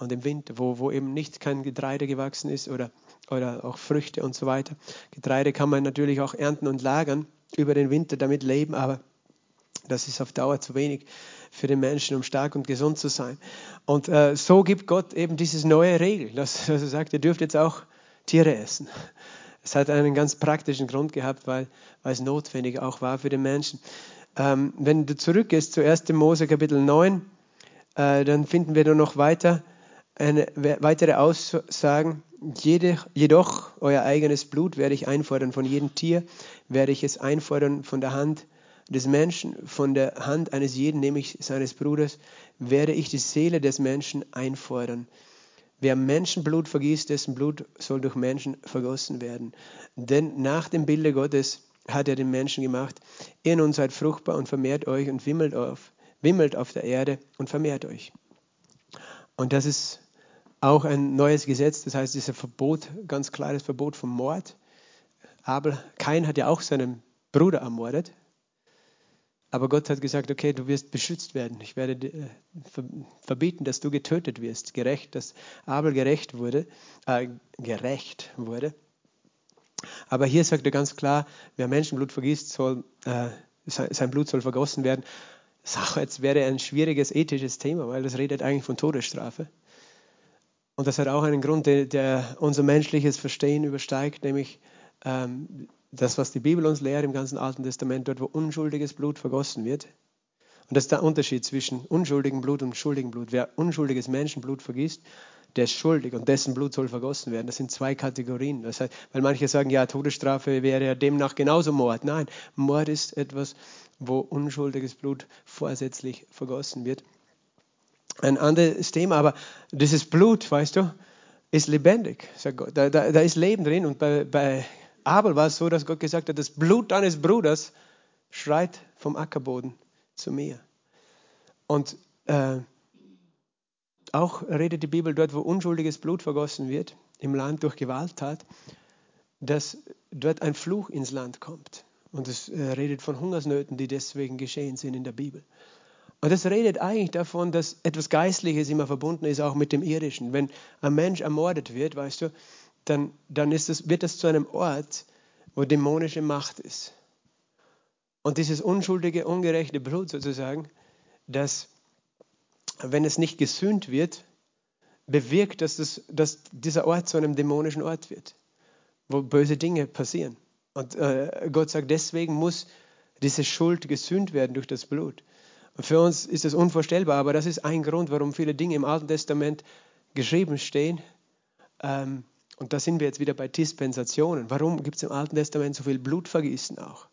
Speaker 1: Und im Winter, wo, wo eben nicht kein Getreide gewachsen ist oder, oder auch Früchte und so weiter. Getreide kann man natürlich auch ernten und lagern, über den Winter damit leben, aber das ist auf Dauer zu wenig für den Menschen, um stark und gesund zu sein. Und äh, so gibt Gott eben dieses neue Regel, dass, dass er sagt, ihr dürft jetzt auch Tiere essen. Es hat einen ganz praktischen Grund gehabt, weil, weil es notwendig auch war für den Menschen. Ähm, wenn du zurückgehst zu 1. Mose Kapitel 9, äh, dann finden wir da noch weiter eine, weitere Aussagen. Jede, jedoch euer eigenes Blut werde ich einfordern von jedem Tier, werde ich es einfordern von der Hand des Menschen von der Hand eines jeden, nämlich seines Bruders, werde ich die Seele des Menschen einfordern. Wer Menschenblut vergießt, dessen Blut soll durch Menschen vergossen werden. Denn nach dem Bilde Gottes hat er den Menschen gemacht. Ihr nun seid fruchtbar und vermehrt euch und wimmelt auf, wimmelt auf der Erde und vermehrt euch. Und das ist auch ein neues Gesetz, das heißt, dieser Verbot, ganz klares Verbot vom Mord. Abel, Kain hat ja auch seinen Bruder ermordet. Aber Gott hat gesagt, okay, du wirst beschützt werden. Ich werde äh, verbieten, dass du getötet wirst. Gerecht, dass Abel gerecht wurde, äh, gerecht wurde. Aber hier sagt er ganz klar, wer Menschenblut vergisst, soll, äh, sein Blut soll vergossen werden. Auch jetzt wäre ein schwieriges ethisches Thema, weil das redet eigentlich von Todesstrafe. Und das hat auch einen Grund, der, der unser menschliches Verstehen übersteigt, nämlich ähm, das, was die Bibel uns lehrt im ganzen Alten Testament, dort, wo unschuldiges Blut vergossen wird. Und das ist der Unterschied zwischen unschuldigem Blut und schuldigem Blut. Wer unschuldiges Menschenblut vergisst, der ist schuldig und dessen Blut soll vergossen werden. Das sind zwei Kategorien. Das heißt, weil manche sagen, ja, Todesstrafe wäre ja demnach genauso Mord. Nein, Mord ist etwas, wo unschuldiges Blut vorsätzlich vergossen wird. Ein anderes Thema, aber dieses Blut, weißt du, ist lebendig. Da, da, da ist Leben drin und bei, bei Abel war es so, dass Gott gesagt hat, das Blut deines Bruders schreit vom Ackerboden zu mir. Und äh, auch redet die Bibel dort, wo unschuldiges Blut vergossen wird, im Land durch Gewalttat, dass dort ein Fluch ins Land kommt. Und es äh, redet von Hungersnöten, die deswegen geschehen sind in der Bibel. Und es redet eigentlich davon, dass etwas Geistliches immer verbunden ist, auch mit dem Irdischen. Wenn ein Mensch ermordet wird, weißt du, dann, dann ist es, wird es zu einem Ort, wo dämonische Macht ist. Und dieses unschuldige, ungerechte Blut sozusagen, das, wenn es nicht gesühnt wird, bewirkt, dass, das, dass dieser Ort zu einem dämonischen Ort wird, wo böse Dinge passieren. Und äh, Gott sagt, deswegen muss diese Schuld gesühnt werden durch das Blut. Und für uns ist das unvorstellbar, aber das ist ein Grund, warum viele Dinge im Alten Testament geschrieben stehen, ähm, Und da sind wir jetzt wieder bei Dispensationen. Warum gibt es im Alten Testament so viel Blutvergießen auch?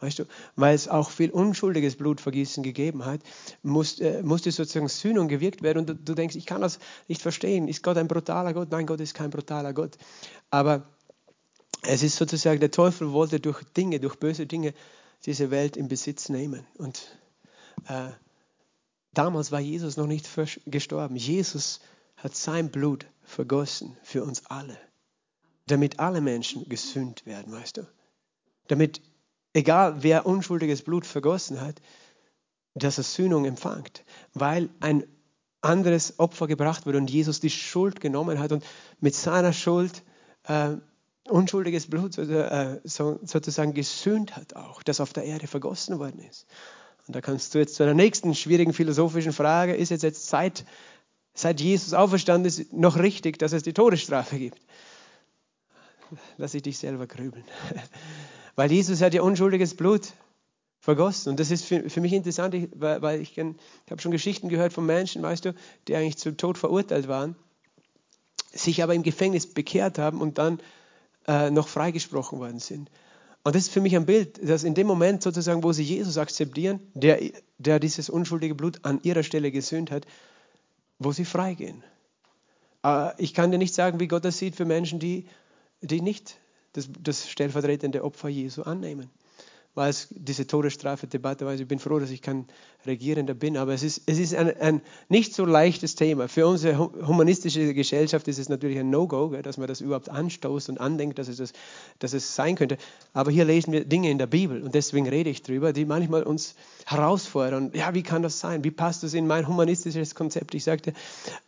Speaker 1: Weißt du, weil es auch viel unschuldiges Blutvergießen gegeben hat, musste, äh, musste sozusagen Sühnung gewirkt werden. Und du, du, denkst, ich kann das nicht verstehen. Ist Gott ein brutaler Gott? Nein, Gott ist kein brutaler Gott. Aber es ist sozusagen, der Teufel wollte durch Dinge, durch böse Dinge diese Welt in Besitz nehmen. Und äh, damals war Jesus noch nicht gestorben. Jesus hat sein Blut vergossen für uns alle, damit alle Menschen gesünd werden, weißt du. Damit egal wer unschuldiges Blut vergossen hat, dass er Sühnung empfängt, weil ein anderes Opfer gebracht wurde und Jesus die Schuld genommen hat und mit seiner Schuld äh, unschuldiges Blut äh, sozusagen gesühnt hat auch, das auf der Erde vergossen worden ist. Und da kannst du jetzt zu einer nächsten schwierigen philosophischen Frage, ist jetzt, jetzt seit, seit Jesus auferstanden ist, noch richtig, dass es die Todesstrafe gibt? Lass ich dich selber grübeln. Weil Jesus hat ja unschuldiges Blut vergossen. Und das ist für, für mich interessant, weil, weil ich, ich habe schon Geschichten gehört von Menschen, weißt du, die eigentlich zum Tod verurteilt waren, sich aber im Gefängnis bekehrt haben und dann äh, noch freigesprochen worden sind. Und das ist für mich ein Bild, dass in dem Moment sozusagen, wo sie Jesus akzeptieren, der, der dieses unschuldige Blut an ihrer Stelle gesöhnt hat, wo sie freigehen. Äh, ich kann dir nicht sagen, wie Gott das sieht für Menschen, die, die nicht das, das stellvertretende Opfer Jesu annehmen. Weil es diese Todesstrafe-Debatte, weil ich bin froh, dass ich kein Regierender bin, aber es ist, es ist ein, ein nicht so leichtes Thema. Für unsere humanistische Gesellschaft ist es natürlich ein No-Go, dass man das überhaupt anstoßt und andenkt, dass es, das, dass es sein könnte. Aber hier lesen wir Dinge in der Bibel und deswegen rede ich drüber, die manchmal uns herausfordern. Ja, wie kann das sein? Wie passt das in mein humanistisches Konzept? Ich sagte,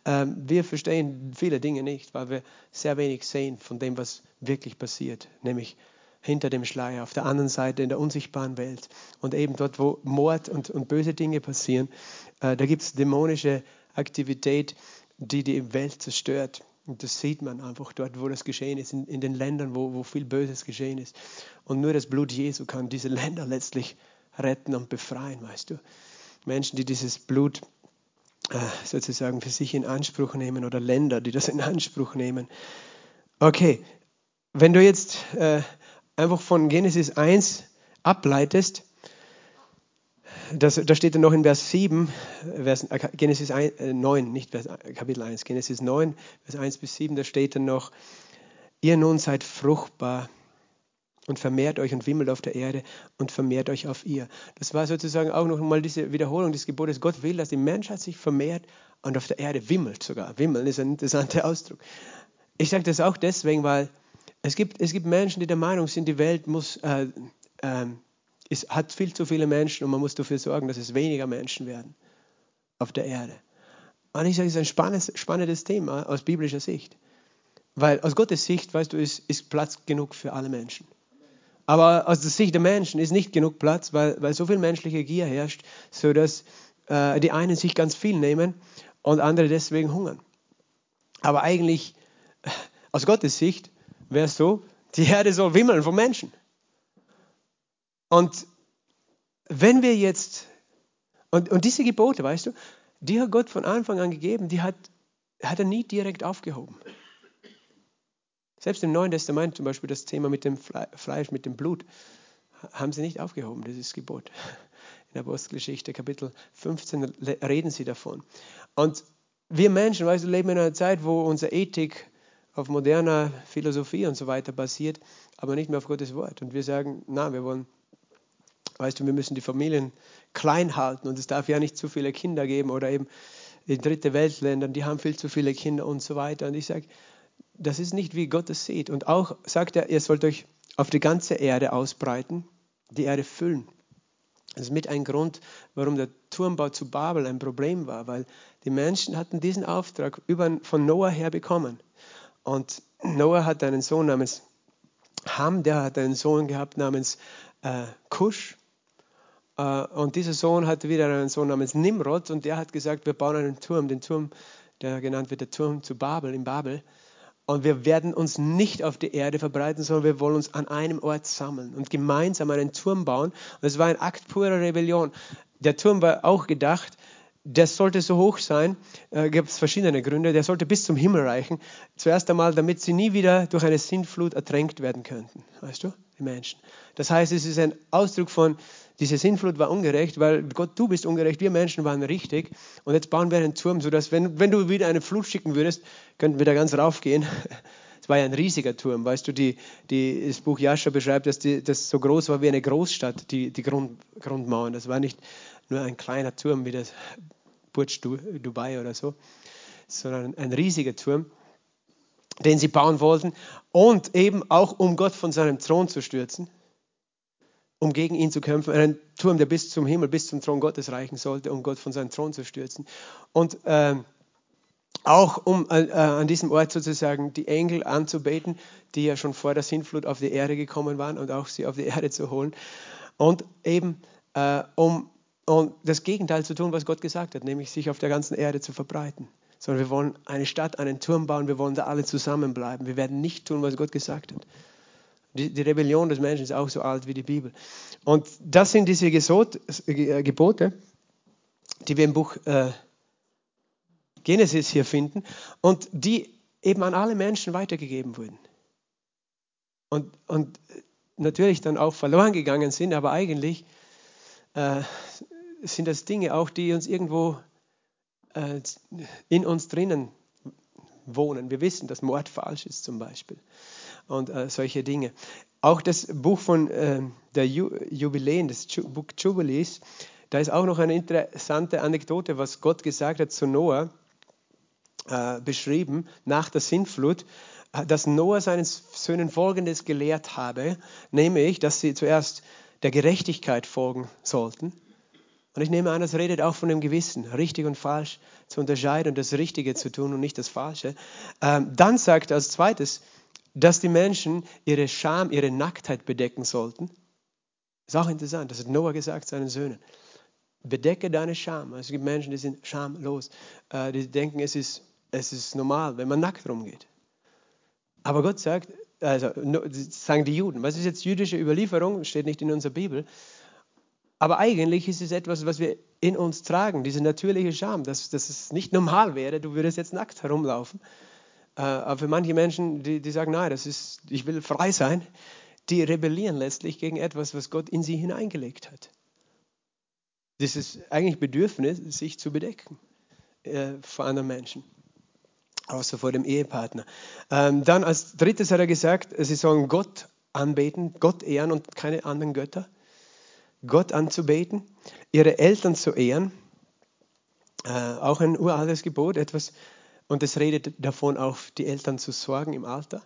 Speaker 1: äh, wir verstehen viele Dinge nicht, weil wir sehr wenig sehen von dem, was wirklich passiert, nämlich hinter dem Schleier, auf der anderen Seite in der unsichtbaren Welt. Und eben dort, wo Mord und, und böse Dinge passieren, äh, da gibt es dämonische Aktivität, die die Welt zerstört. Und das sieht man einfach dort, wo das geschehen ist, in, in den Ländern, wo, wo viel Böses geschehen ist. Und nur das Blut Jesu kann diese Länder letztlich retten und befreien, weißt du. Menschen, die dieses Blut äh, sozusagen für sich in Anspruch nehmen oder Länder, die das in Anspruch nehmen. Okay, wenn du jetzt äh, einfach von Genesis 1 ableitest, das, da steht dann noch in Vers 7, Vers, äh, Genesis 1, äh, 9, nicht Vers, Kapitel 1, Genesis 9, Vers 1 bis 7, da steht dann noch, ihr nun seid fruchtbar und vermehrt euch und wimmelt auf der Erde und vermehrt euch auf ihr. Das war sozusagen auch noch einmal diese Wiederholung des Gebotes. Gott will, dass die Menschheit sich vermehrt und auf der Erde wimmelt sogar. Wimmeln ist ein interessanter Ausdruck. Ich sage das auch deswegen, weil es gibt, es gibt Menschen, die der Meinung sind, die Welt muss, äh, äh, es hat viel zu viele Menschen und man muss dafür sorgen, dass es weniger Menschen werden auf der Erde. Und ich sage, es ist ein spannendes, spannendes Thema aus biblischer Sicht. Weil aus Gottes Sicht, weißt du, ist, ist Platz genug für alle Menschen. Aber aus der Sicht der Menschen ist nicht genug Platz, weil, weil so viel menschliche Gier herrscht, sodass äh, die einen sich ganz viel nehmen und andere deswegen hungern. Aber eigentlich, aus Gottes Sicht, es so, die Erde soll wimmeln von Menschen. Und wenn wir jetzt, und, und diese Gebote, weißt du, die hat Gott von Anfang an gegeben, die hat, hat er nie direkt aufgehoben. Selbst im Neuen Testament zum Beispiel das Thema mit dem Fleisch, mit dem Blut, haben sie nicht aufgehoben, dieses Gebot. In der Apostelgeschichte, Kapitel 15, reden sie davon. Und wir Menschen, weißt du, leben in einer Zeit, wo unsere Ethik auf moderner Philosophie und so weiter basiert, aber nicht mehr auf Gottes Wort. Und wir sagen, na, wir wollen, weißt du, wir müssen die Familien klein halten und es darf ja nicht zu viele Kinder geben oder eben in dritte Weltländern, die haben viel zu viele Kinder und so weiter. Und ich sage, das ist nicht, wie Gott es sieht. Und auch sagt er, ihr sollt euch auf die ganze Erde ausbreiten, die Erde füllen. Das ist mit ein Grund, warum der Turmbau zu Babel ein Problem war, weil die Menschen hatten diesen Auftrag über, von Noah her bekommen. Und Noah hat einen Sohn namens Ham, der hat einen Sohn gehabt namens äh, Kusch. Äh, und dieser Sohn hatte wieder einen Sohn namens Nimrod und der hat gesagt, wir bauen einen Turm, den Turm, der genannt wird der Turm zu Babel, in Babel. Und wir werden uns nicht auf die Erde verbreiten, sondern wir wollen uns an einem Ort sammeln und gemeinsam einen Turm bauen. Und es war ein Akt purer Rebellion. Der Turm war auch gedacht, der sollte so hoch sein, äh, gibt es verschiedene Gründe, der sollte bis zum Himmel reichen. Zuerst einmal, damit sie nie wieder durch eine Sintflut ertränkt werden könnten. Weißt du, die Menschen. Das heißt, es ist ein Ausdruck von, diese Sintflut war ungerecht, weil Gott, du bist ungerecht, wir Menschen waren richtig. Und jetzt bauen wir einen Turm, sodass, wenn, wenn du wieder eine Flut schicken würdest, könnten wir da ganz raufgehen. Es war ja ein riesiger Turm, weißt du, die, die, das Buch Jascha beschreibt, dass das so groß war wie eine Großstadt, die, die Grund, Grundmauern. Das war nicht nur ein kleiner Turm wie das Burj Dubai oder so, sondern ein riesiger Turm, den sie bauen wollten und eben auch um Gott von seinem Thron zu stürzen, um gegen ihn zu kämpfen. Ein Turm, der bis zum Himmel, bis zum Thron Gottes reichen sollte, um Gott von seinem Thron zu stürzen. Und äh, auch um äh, äh, an diesem Ort sozusagen die Engel anzubeten, die ja schon vor der Sintflut auf die Erde gekommen waren und auch sie auf die Erde zu holen. Und eben äh, um und das Gegenteil zu tun, was Gott gesagt hat, nämlich sich auf der ganzen Erde zu verbreiten. Sondern wir wollen eine Stadt, einen Turm bauen, wir wollen da alle zusammenbleiben. Wir werden nicht tun, was Gott gesagt hat. Die, die Rebellion des Menschen ist auch so alt wie die Bibel. Und das sind diese Gesot, äh, Gebote, die wir im Buch äh, Genesis hier finden und die eben an alle Menschen weitergegeben wurden. Und, und natürlich dann auch verloren gegangen sind, aber eigentlich äh, sind das Dinge auch, die uns irgendwo äh, in uns drinnen wohnen. Wir wissen, dass Mord falsch ist zum Beispiel und äh, solche Dinge. Auch das Buch von äh, der Ju Jubiläen, das Ju Buch Jubilees, da ist auch noch eine interessante Anekdote, was Gott gesagt hat zu Noah, äh, beschrieben nach der Sintflut, äh, dass Noah seinen Söhnen Folgendes gelehrt habe, nämlich, dass sie zuerst der Gerechtigkeit folgen sollten. Und ich nehme an, das redet auch von dem Gewissen, richtig und falsch zu unterscheiden und das Richtige zu tun und nicht das Falsche. Ähm, dann sagt er als zweites, dass die Menschen ihre Scham, ihre Nacktheit bedecken sollten. Ist auch interessant, das hat Noah gesagt seinen Söhnen. Bedecke deine Scham. Es gibt Menschen, die sind schamlos. Äh, die denken, es ist, es ist normal, wenn man nackt rumgeht. Aber Gott sagt, also sagen die Juden, was ist jetzt jüdische Überlieferung? Steht nicht in unserer Bibel. Aber eigentlich ist es etwas, was wir in uns tragen, diese natürliche Scham, dass, dass es nicht normal wäre, du würdest jetzt nackt herumlaufen. Äh, aber für manche Menschen, die, die sagen, nein, das ist, ich will frei sein, die rebellieren letztlich gegen etwas, was Gott in sie hineingelegt hat. Das ist eigentlich Bedürfnis, sich zu bedecken äh, vor anderen Menschen außer vor dem Ehepartner. Ähm, dann als drittes hat er gesagt, sie sollen Gott anbeten, Gott ehren und keine anderen Götter. Gott anzubeten, ihre Eltern zu ehren, äh, auch ein uraltes Gebot, etwas, und es redet davon, auf die Eltern zu sorgen im Alter.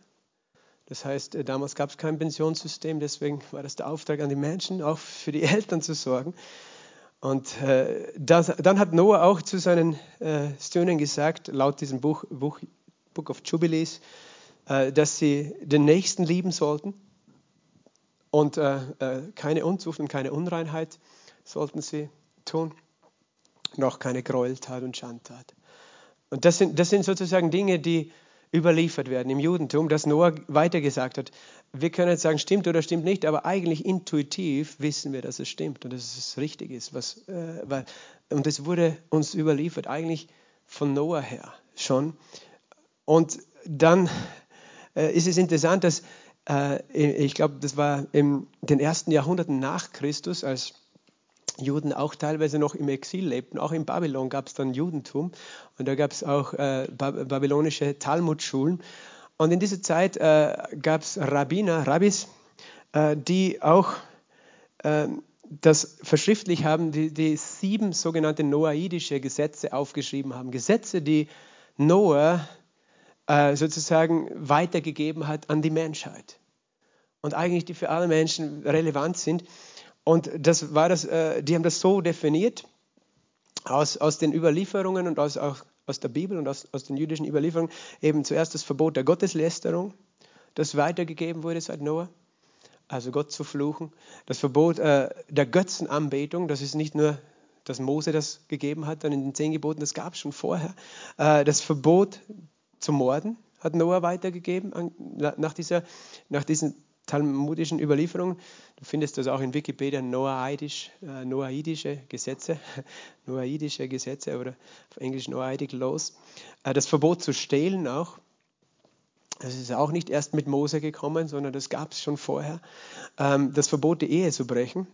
Speaker 1: Das heißt, äh, damals gab es kein Pensionssystem, deswegen war das der Auftrag an die Menschen, auch für die Eltern zu sorgen. Und äh, das, dann hat Noah auch zu seinen äh, Söhnen gesagt, laut diesem Buch, Buch Book of Jubilees, äh, dass sie den Nächsten lieben sollten und äh, äh, keine Unzucht und keine Unreinheit sollten sie tun, noch keine Gräueltat und Schandtat. Und das sind, das sind sozusagen Dinge, die überliefert werden im Judentum, dass Noah weitergesagt hat. Wir können jetzt sagen, stimmt oder stimmt nicht, aber eigentlich intuitiv wissen wir, dass es stimmt und dass es richtig ist. Was, äh, weil, und es wurde uns überliefert, eigentlich von Noah her schon. Und dann äh, ist es interessant, dass ich glaube, das war in den ersten Jahrhunderten nach Christus, als Juden auch teilweise noch im Exil lebten. Auch in Babylon gab es dann Judentum und da gab es auch äh, babylonische Talmudschulen. Und in dieser Zeit äh, gab es Rabbiner, Rabbis, äh, die auch ähm, das verschriftlich haben, die, die sieben sogenannte noaidische Gesetze aufgeschrieben haben. Gesetze, die Noah äh, sozusagen weitergegeben hat an die Menschheit. Und eigentlich die für alle Menschen relevant sind. Und das war das, äh, die haben das so definiert aus, aus den Überlieferungen und aus, auch aus der Bibel und aus, aus den jüdischen Überlieferungen. Eben zuerst das Verbot der Gotteslästerung, das weitergegeben wurde seit Noah, also Gott zu fluchen. Das Verbot äh, der Götzenanbetung, das ist nicht nur, dass Mose das gegeben hat, dann in den zehn Geboten, das gab es schon vorher. Äh, das Verbot zum Morden hat Noah weitergegeben nach, dieser, nach diesen talmudischen Überlieferungen. Du findest das auch in Wikipedia, Noahaidisch, äh, Noahidische Gesetze, Noahidische Gesetze oder auf Englisch Noahidic Laws. Äh, das Verbot zu stehlen auch. Das ist auch nicht erst mit Mose gekommen, sondern das gab es schon vorher. Ähm, das Verbot, die Ehe zu brechen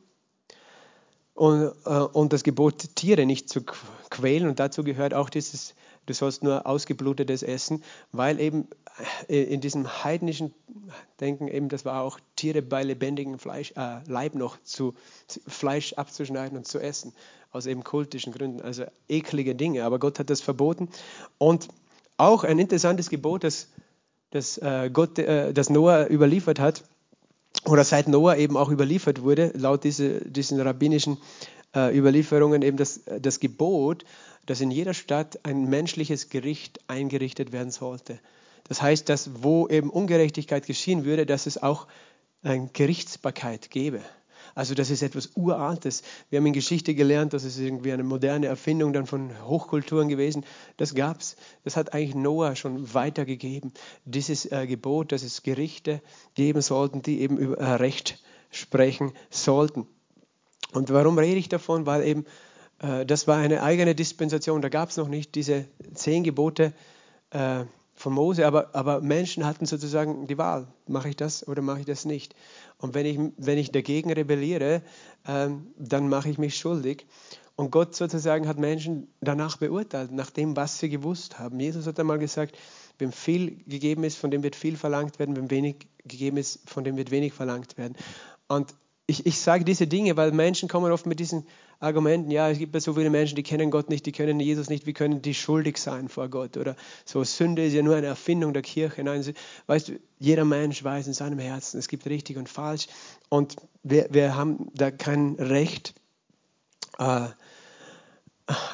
Speaker 1: und, äh, und das Gebot, Tiere nicht zu quälen. Und dazu gehört auch dieses, du sollst nur ausgeblutetes essen, weil eben äh, in diesem heidnischen Denken eben, das war auch Tiere bei lebendigem Fleisch, äh, Leib noch zu Fleisch abzuschneiden und zu essen, aus eben kultischen Gründen, also eklige Dinge. Aber Gott hat das verboten. Und auch ein interessantes Gebot, das, das, äh, Gott, äh, das Noah überliefert hat, oder seit Noah eben auch überliefert wurde, laut diese, diesen rabbinischen äh, Überlieferungen, eben das, das Gebot, dass in jeder Stadt ein menschliches Gericht eingerichtet werden sollte. Das heißt, dass wo eben Ungerechtigkeit geschehen würde, dass es auch eine Gerichtsbarkeit gäbe. Also das ist etwas Uraltes. Wir haben in Geschichte gelernt, dass es irgendwie eine moderne Erfindung dann von Hochkulturen gewesen. Das gab es. Das hat eigentlich Noah schon weitergegeben. Dieses äh, Gebot, dass es Gerichte geben sollten, die eben über äh, Recht sprechen sollten. Und warum rede ich davon? Weil eben äh, das war eine eigene Dispensation. Da gab es noch nicht diese zehn Gebote äh, von Mose, aber, aber Menschen hatten sozusagen die Wahl, mache ich das oder mache ich das nicht. Und wenn ich, wenn ich dagegen rebelliere, ähm, dann mache ich mich schuldig. Und Gott sozusagen hat Menschen danach beurteilt, nach dem, was sie gewusst haben. Jesus hat einmal gesagt, wem viel gegeben ist, von dem wird viel verlangt werden, wem wenig gegeben ist, von dem wird wenig verlangt werden. Und ich, ich sage diese Dinge, weil Menschen kommen oft mit diesen Argumenten, ja, es gibt so viele Menschen, die kennen Gott nicht, die kennen Jesus nicht, wie können die schuldig sein vor Gott? Oder so, Sünde ist ja nur eine Erfindung der Kirche. Nein, weißt du, jeder Mensch weiß in seinem Herzen, es gibt richtig und falsch. Und wir, wir haben da kein Recht, äh,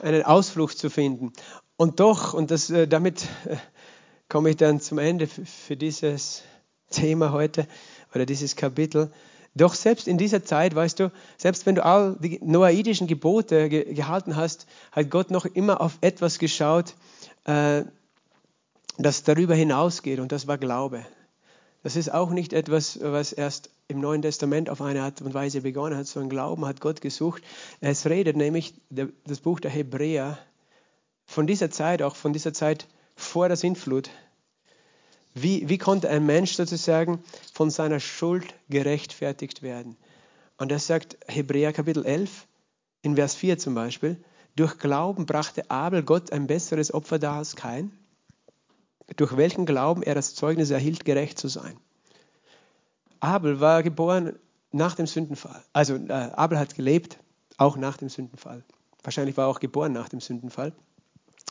Speaker 1: einen Ausflucht zu finden. Und doch, und das, äh, damit äh, komme ich dann zum Ende für dieses Thema heute oder dieses Kapitel. Doch selbst in dieser Zeit, weißt du, selbst wenn du all die noahidischen Gebote ge gehalten hast, hat Gott noch immer auf etwas geschaut, äh, das darüber hinausgeht und das war Glaube. Das ist auch nicht etwas, was erst im Neuen Testament auf eine Art und Weise begonnen hat, sondern Glauben hat Gott gesucht. Es redet nämlich der, das Buch der Hebräer von dieser Zeit, auch von dieser Zeit vor der Sintflut, wie, wie konnte ein Mensch sozusagen von seiner Schuld gerechtfertigt werden? Und das sagt Hebräer Kapitel 11, in Vers 4 zum Beispiel, durch Glauben brachte Abel Gott ein besseres Opfer dar als kein, durch welchen Glauben er das Zeugnis erhielt, gerecht zu sein. Abel war geboren nach dem Sündenfall. Also äh, Abel hat gelebt, auch nach dem Sündenfall. Wahrscheinlich war er auch geboren nach dem Sündenfall.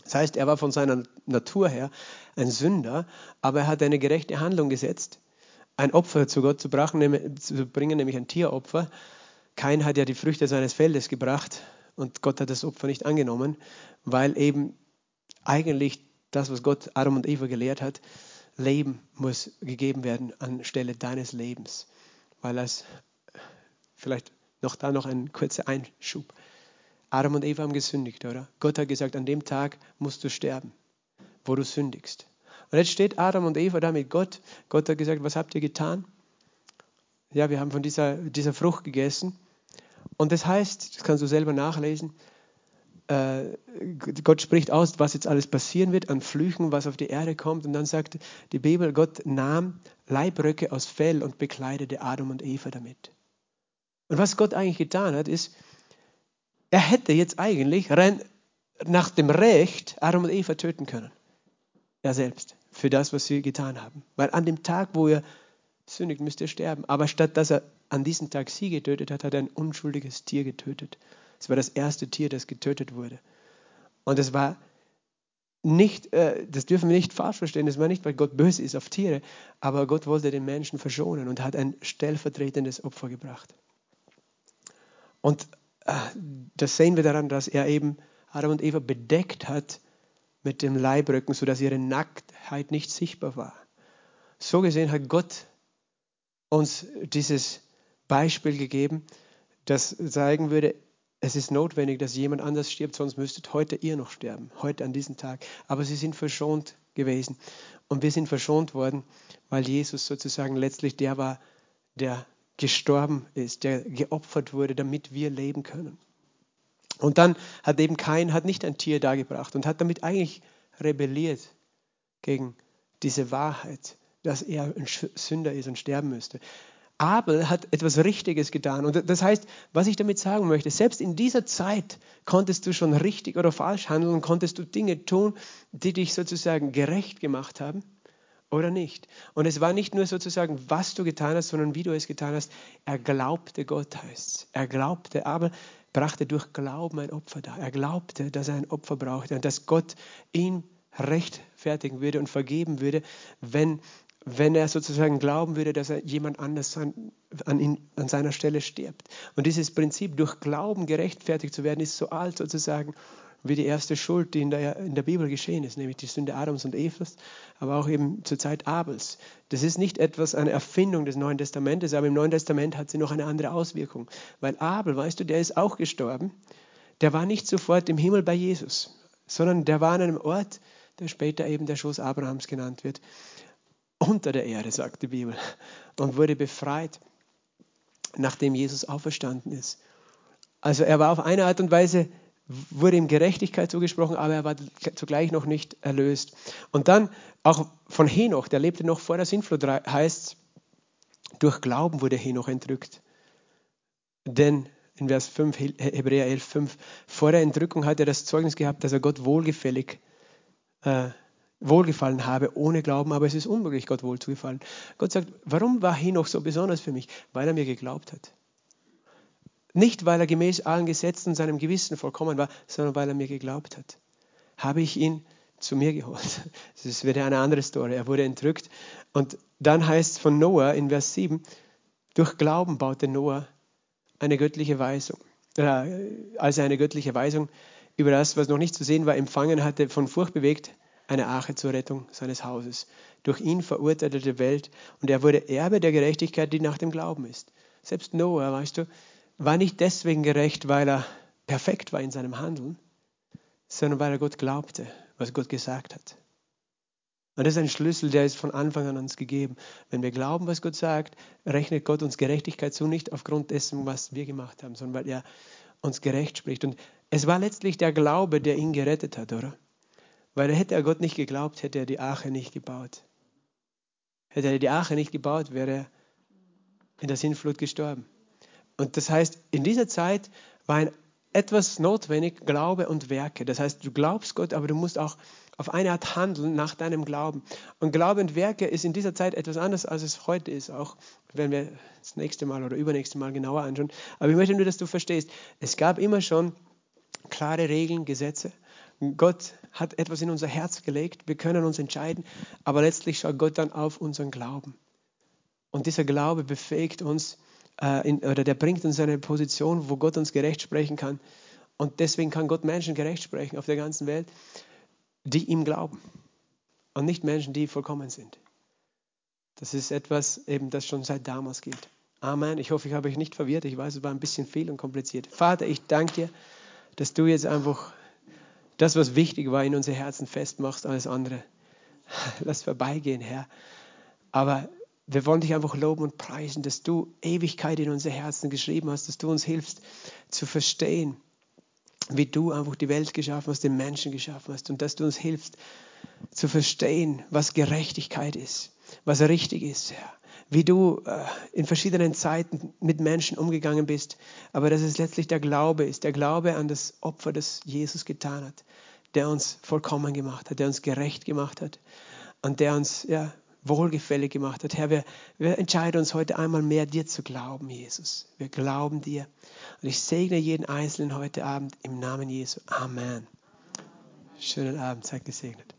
Speaker 1: Das heißt, er war von seiner Natur her ein Sünder, aber er hat eine gerechte Handlung gesetzt, ein Opfer zu Gott zu bringen, nämlich ein Tieropfer. Kein hat ja die Früchte seines Feldes gebracht und Gott hat das Opfer nicht angenommen, weil eben eigentlich das, was Gott Adam und Eva gelehrt hat, Leben muss gegeben werden anstelle deines Lebens. Weil das, vielleicht noch da noch ein kurzer Einschub. Adam und Eva haben gesündigt, oder? Gott hat gesagt, an dem Tag musst du sterben, wo du sündigst. Und jetzt steht Adam und Eva da mit Gott. Gott hat gesagt, was habt ihr getan? Ja, wir haben von dieser, dieser Frucht gegessen. Und das heißt, das kannst du selber nachlesen, äh, Gott spricht aus, was jetzt alles passieren wird an Flüchen, was auf die Erde kommt. Und dann sagt die Bibel, Gott nahm Leibröcke aus Fell und bekleidete Adam und Eva damit. Und was Gott eigentlich getan hat, ist, er hätte jetzt eigentlich nach dem Recht Adam und Eva töten können. Er selbst, für das, was sie getan haben. Weil an dem Tag, wo er sündigt, müsste er sterben. Aber statt dass er an diesem Tag sie getötet hat, hat er ein unschuldiges Tier getötet. Es war das erste Tier, das getötet wurde. Und es war nicht, äh, das dürfen wir nicht falsch verstehen, es war nicht, weil Gott böse ist auf Tiere, aber Gott wollte den Menschen verschonen und hat ein stellvertretendes Opfer gebracht. Und das sehen wir daran, dass er eben Adam und Eva bedeckt hat mit dem Leibrücken, sodass ihre Nacktheit nicht sichtbar war. So gesehen hat Gott uns dieses Beispiel gegeben, das zeigen würde, es ist notwendig, dass jemand anders stirbt, sonst müsstet heute ihr noch sterben, heute an diesem Tag. Aber sie sind verschont gewesen. Und wir sind verschont worden, weil Jesus sozusagen letztlich der war, der gestorben ist, der geopfert wurde, damit wir leben können. Und dann hat eben Kain hat nicht ein Tier dargebracht und hat damit eigentlich rebelliert gegen diese Wahrheit, dass er ein Sünder ist und sterben müsste. Abel hat etwas Richtiges getan. Und das heißt, was ich damit sagen möchte, selbst in dieser Zeit konntest du schon richtig oder falsch handeln konntest du Dinge tun, die dich sozusagen gerecht gemacht haben oder nicht. Und es war nicht nur sozusagen, was du getan hast, sondern wie du es getan hast. Er glaubte Gott heißt Er glaubte, Abel brachte durch Glauben ein Opfer dar. Er glaubte, dass er ein Opfer brauchte und dass Gott ihn rechtfertigen würde und vergeben würde, wenn wenn er sozusagen glauben würde, dass er jemand anders an, an, ihn, an seiner Stelle stirbt. Und dieses Prinzip, durch Glauben gerechtfertigt zu werden, ist so alt sozusagen wie die erste Schuld, die in der, in der Bibel geschehen ist, nämlich die Sünde Adams und Evas, aber auch eben zur Zeit Abels. Das ist nicht etwas, eine Erfindung des Neuen Testamentes, aber im Neuen Testament hat sie noch eine andere Auswirkung. Weil Abel, weißt du, der ist auch gestorben, der war nicht sofort im Himmel bei Jesus, sondern der war an einem Ort, der später eben der Schoß Abrahams genannt wird unter der Erde, sagt die Bibel, und wurde befreit, nachdem Jesus auferstanden ist. Also er war auf eine Art und Weise, wurde ihm Gerechtigkeit zugesprochen, aber er war zugleich noch nicht erlöst. Und dann auch von Henoch, der lebte noch vor der Sintflut, heißt durch Glauben wurde Henoch entrückt. Denn in Vers 5, Hebräer 11, 5, vor der Entrückung hat er das Zeugnis gehabt, dass er Gott wohlgefällig äh, wohlgefallen habe ohne Glauben, aber es ist unmöglich, Gott wohl zu gefallen. Gott sagt, warum war Henoch so besonders für mich? Weil er mir geglaubt hat. Nicht, weil er gemäß allen Gesetzen seinem Gewissen vollkommen war, sondern weil er mir geglaubt hat. Habe ich ihn zu mir geholt. Das ist wieder eine andere Story. Er wurde entrückt. Und dann heißt es von Noah in Vers 7, durch Glauben baute Noah eine göttliche Weisung. Als er eine göttliche Weisung über das, was noch nicht zu sehen war, empfangen hatte, von Furcht bewegt, eine Arche zur Rettung seines Hauses. Durch ihn verurteilte die Welt und er wurde Erbe der Gerechtigkeit, die nach dem Glauben ist. Selbst Noah, weißt du, war nicht deswegen gerecht, weil er perfekt war in seinem Handeln, sondern weil er Gott glaubte, was Gott gesagt hat. Und das ist ein Schlüssel, der ist von Anfang an uns gegeben. Wenn wir glauben, was Gott sagt, rechnet Gott uns Gerechtigkeit zu, nicht aufgrund dessen, was wir gemacht haben, sondern weil er uns gerecht spricht. Und es war letztlich der Glaube, der ihn gerettet hat, oder? Weil hätte er Gott nicht geglaubt, hätte er die Arche nicht gebaut. Hätte er die Arche nicht gebaut, wäre er in der Sintflut gestorben. Und das heißt, in dieser Zeit war ein etwas notwendig, Glaube und Werke. Das heißt, du glaubst Gott, aber du musst auch auf eine Art handeln nach deinem Glauben. Und Glaube und Werke ist in dieser Zeit etwas anders, als es heute ist, auch wenn wir das nächste Mal oder übernächste Mal genauer anschauen. Aber ich möchte nur, dass du verstehst, es gab immer schon klare Regeln, Gesetze. Gott hat etwas in unser Herz gelegt, wir können uns entscheiden, aber letztlich schaut Gott dann auf unseren Glauben. Und dieser Glaube befähigt uns, äh, in, oder der bringt uns in eine Position, wo Gott uns gerecht sprechen kann. Und deswegen kann Gott Menschen gerecht sprechen auf der ganzen Welt, die ihm glauben. Und nicht Menschen, die vollkommen sind. Das ist etwas, eben, das schon seit damals gilt. Amen. Ich hoffe, ich habe euch nicht verwirrt. Ich weiß, es war ein bisschen viel und kompliziert. Vater, ich danke dir, dass du jetzt einfach das, was wichtig war, in unser Herzen festmachst, alles andere. Lass vorbeigehen, Herr. Aber wir wollen dich einfach loben und preisen, dass du Ewigkeit in unser Herzen geschrieben hast, dass du uns hilfst zu verstehen, wie du einfach die Welt geschaffen hast, den Menschen geschaffen hast und dass du uns hilfst zu verstehen, was Gerechtigkeit ist, was richtig ist, Herr. Wie du äh, in verschiedenen Zeiten mit Menschen umgegangen bist, aber dass es letztlich der Glaube ist, der Glaube an das Opfer, das Jesus getan hat, der uns vollkommen gemacht hat, der uns gerecht gemacht hat und der uns ja, wohlgefällig gemacht hat. Herr, wir, wir entscheiden uns heute einmal mehr, dir zu glauben, Jesus. Wir glauben dir. Und ich segne jeden Einzelnen heute Abend im Namen Jesu. Amen. Schönen Abend, seid gesegnet.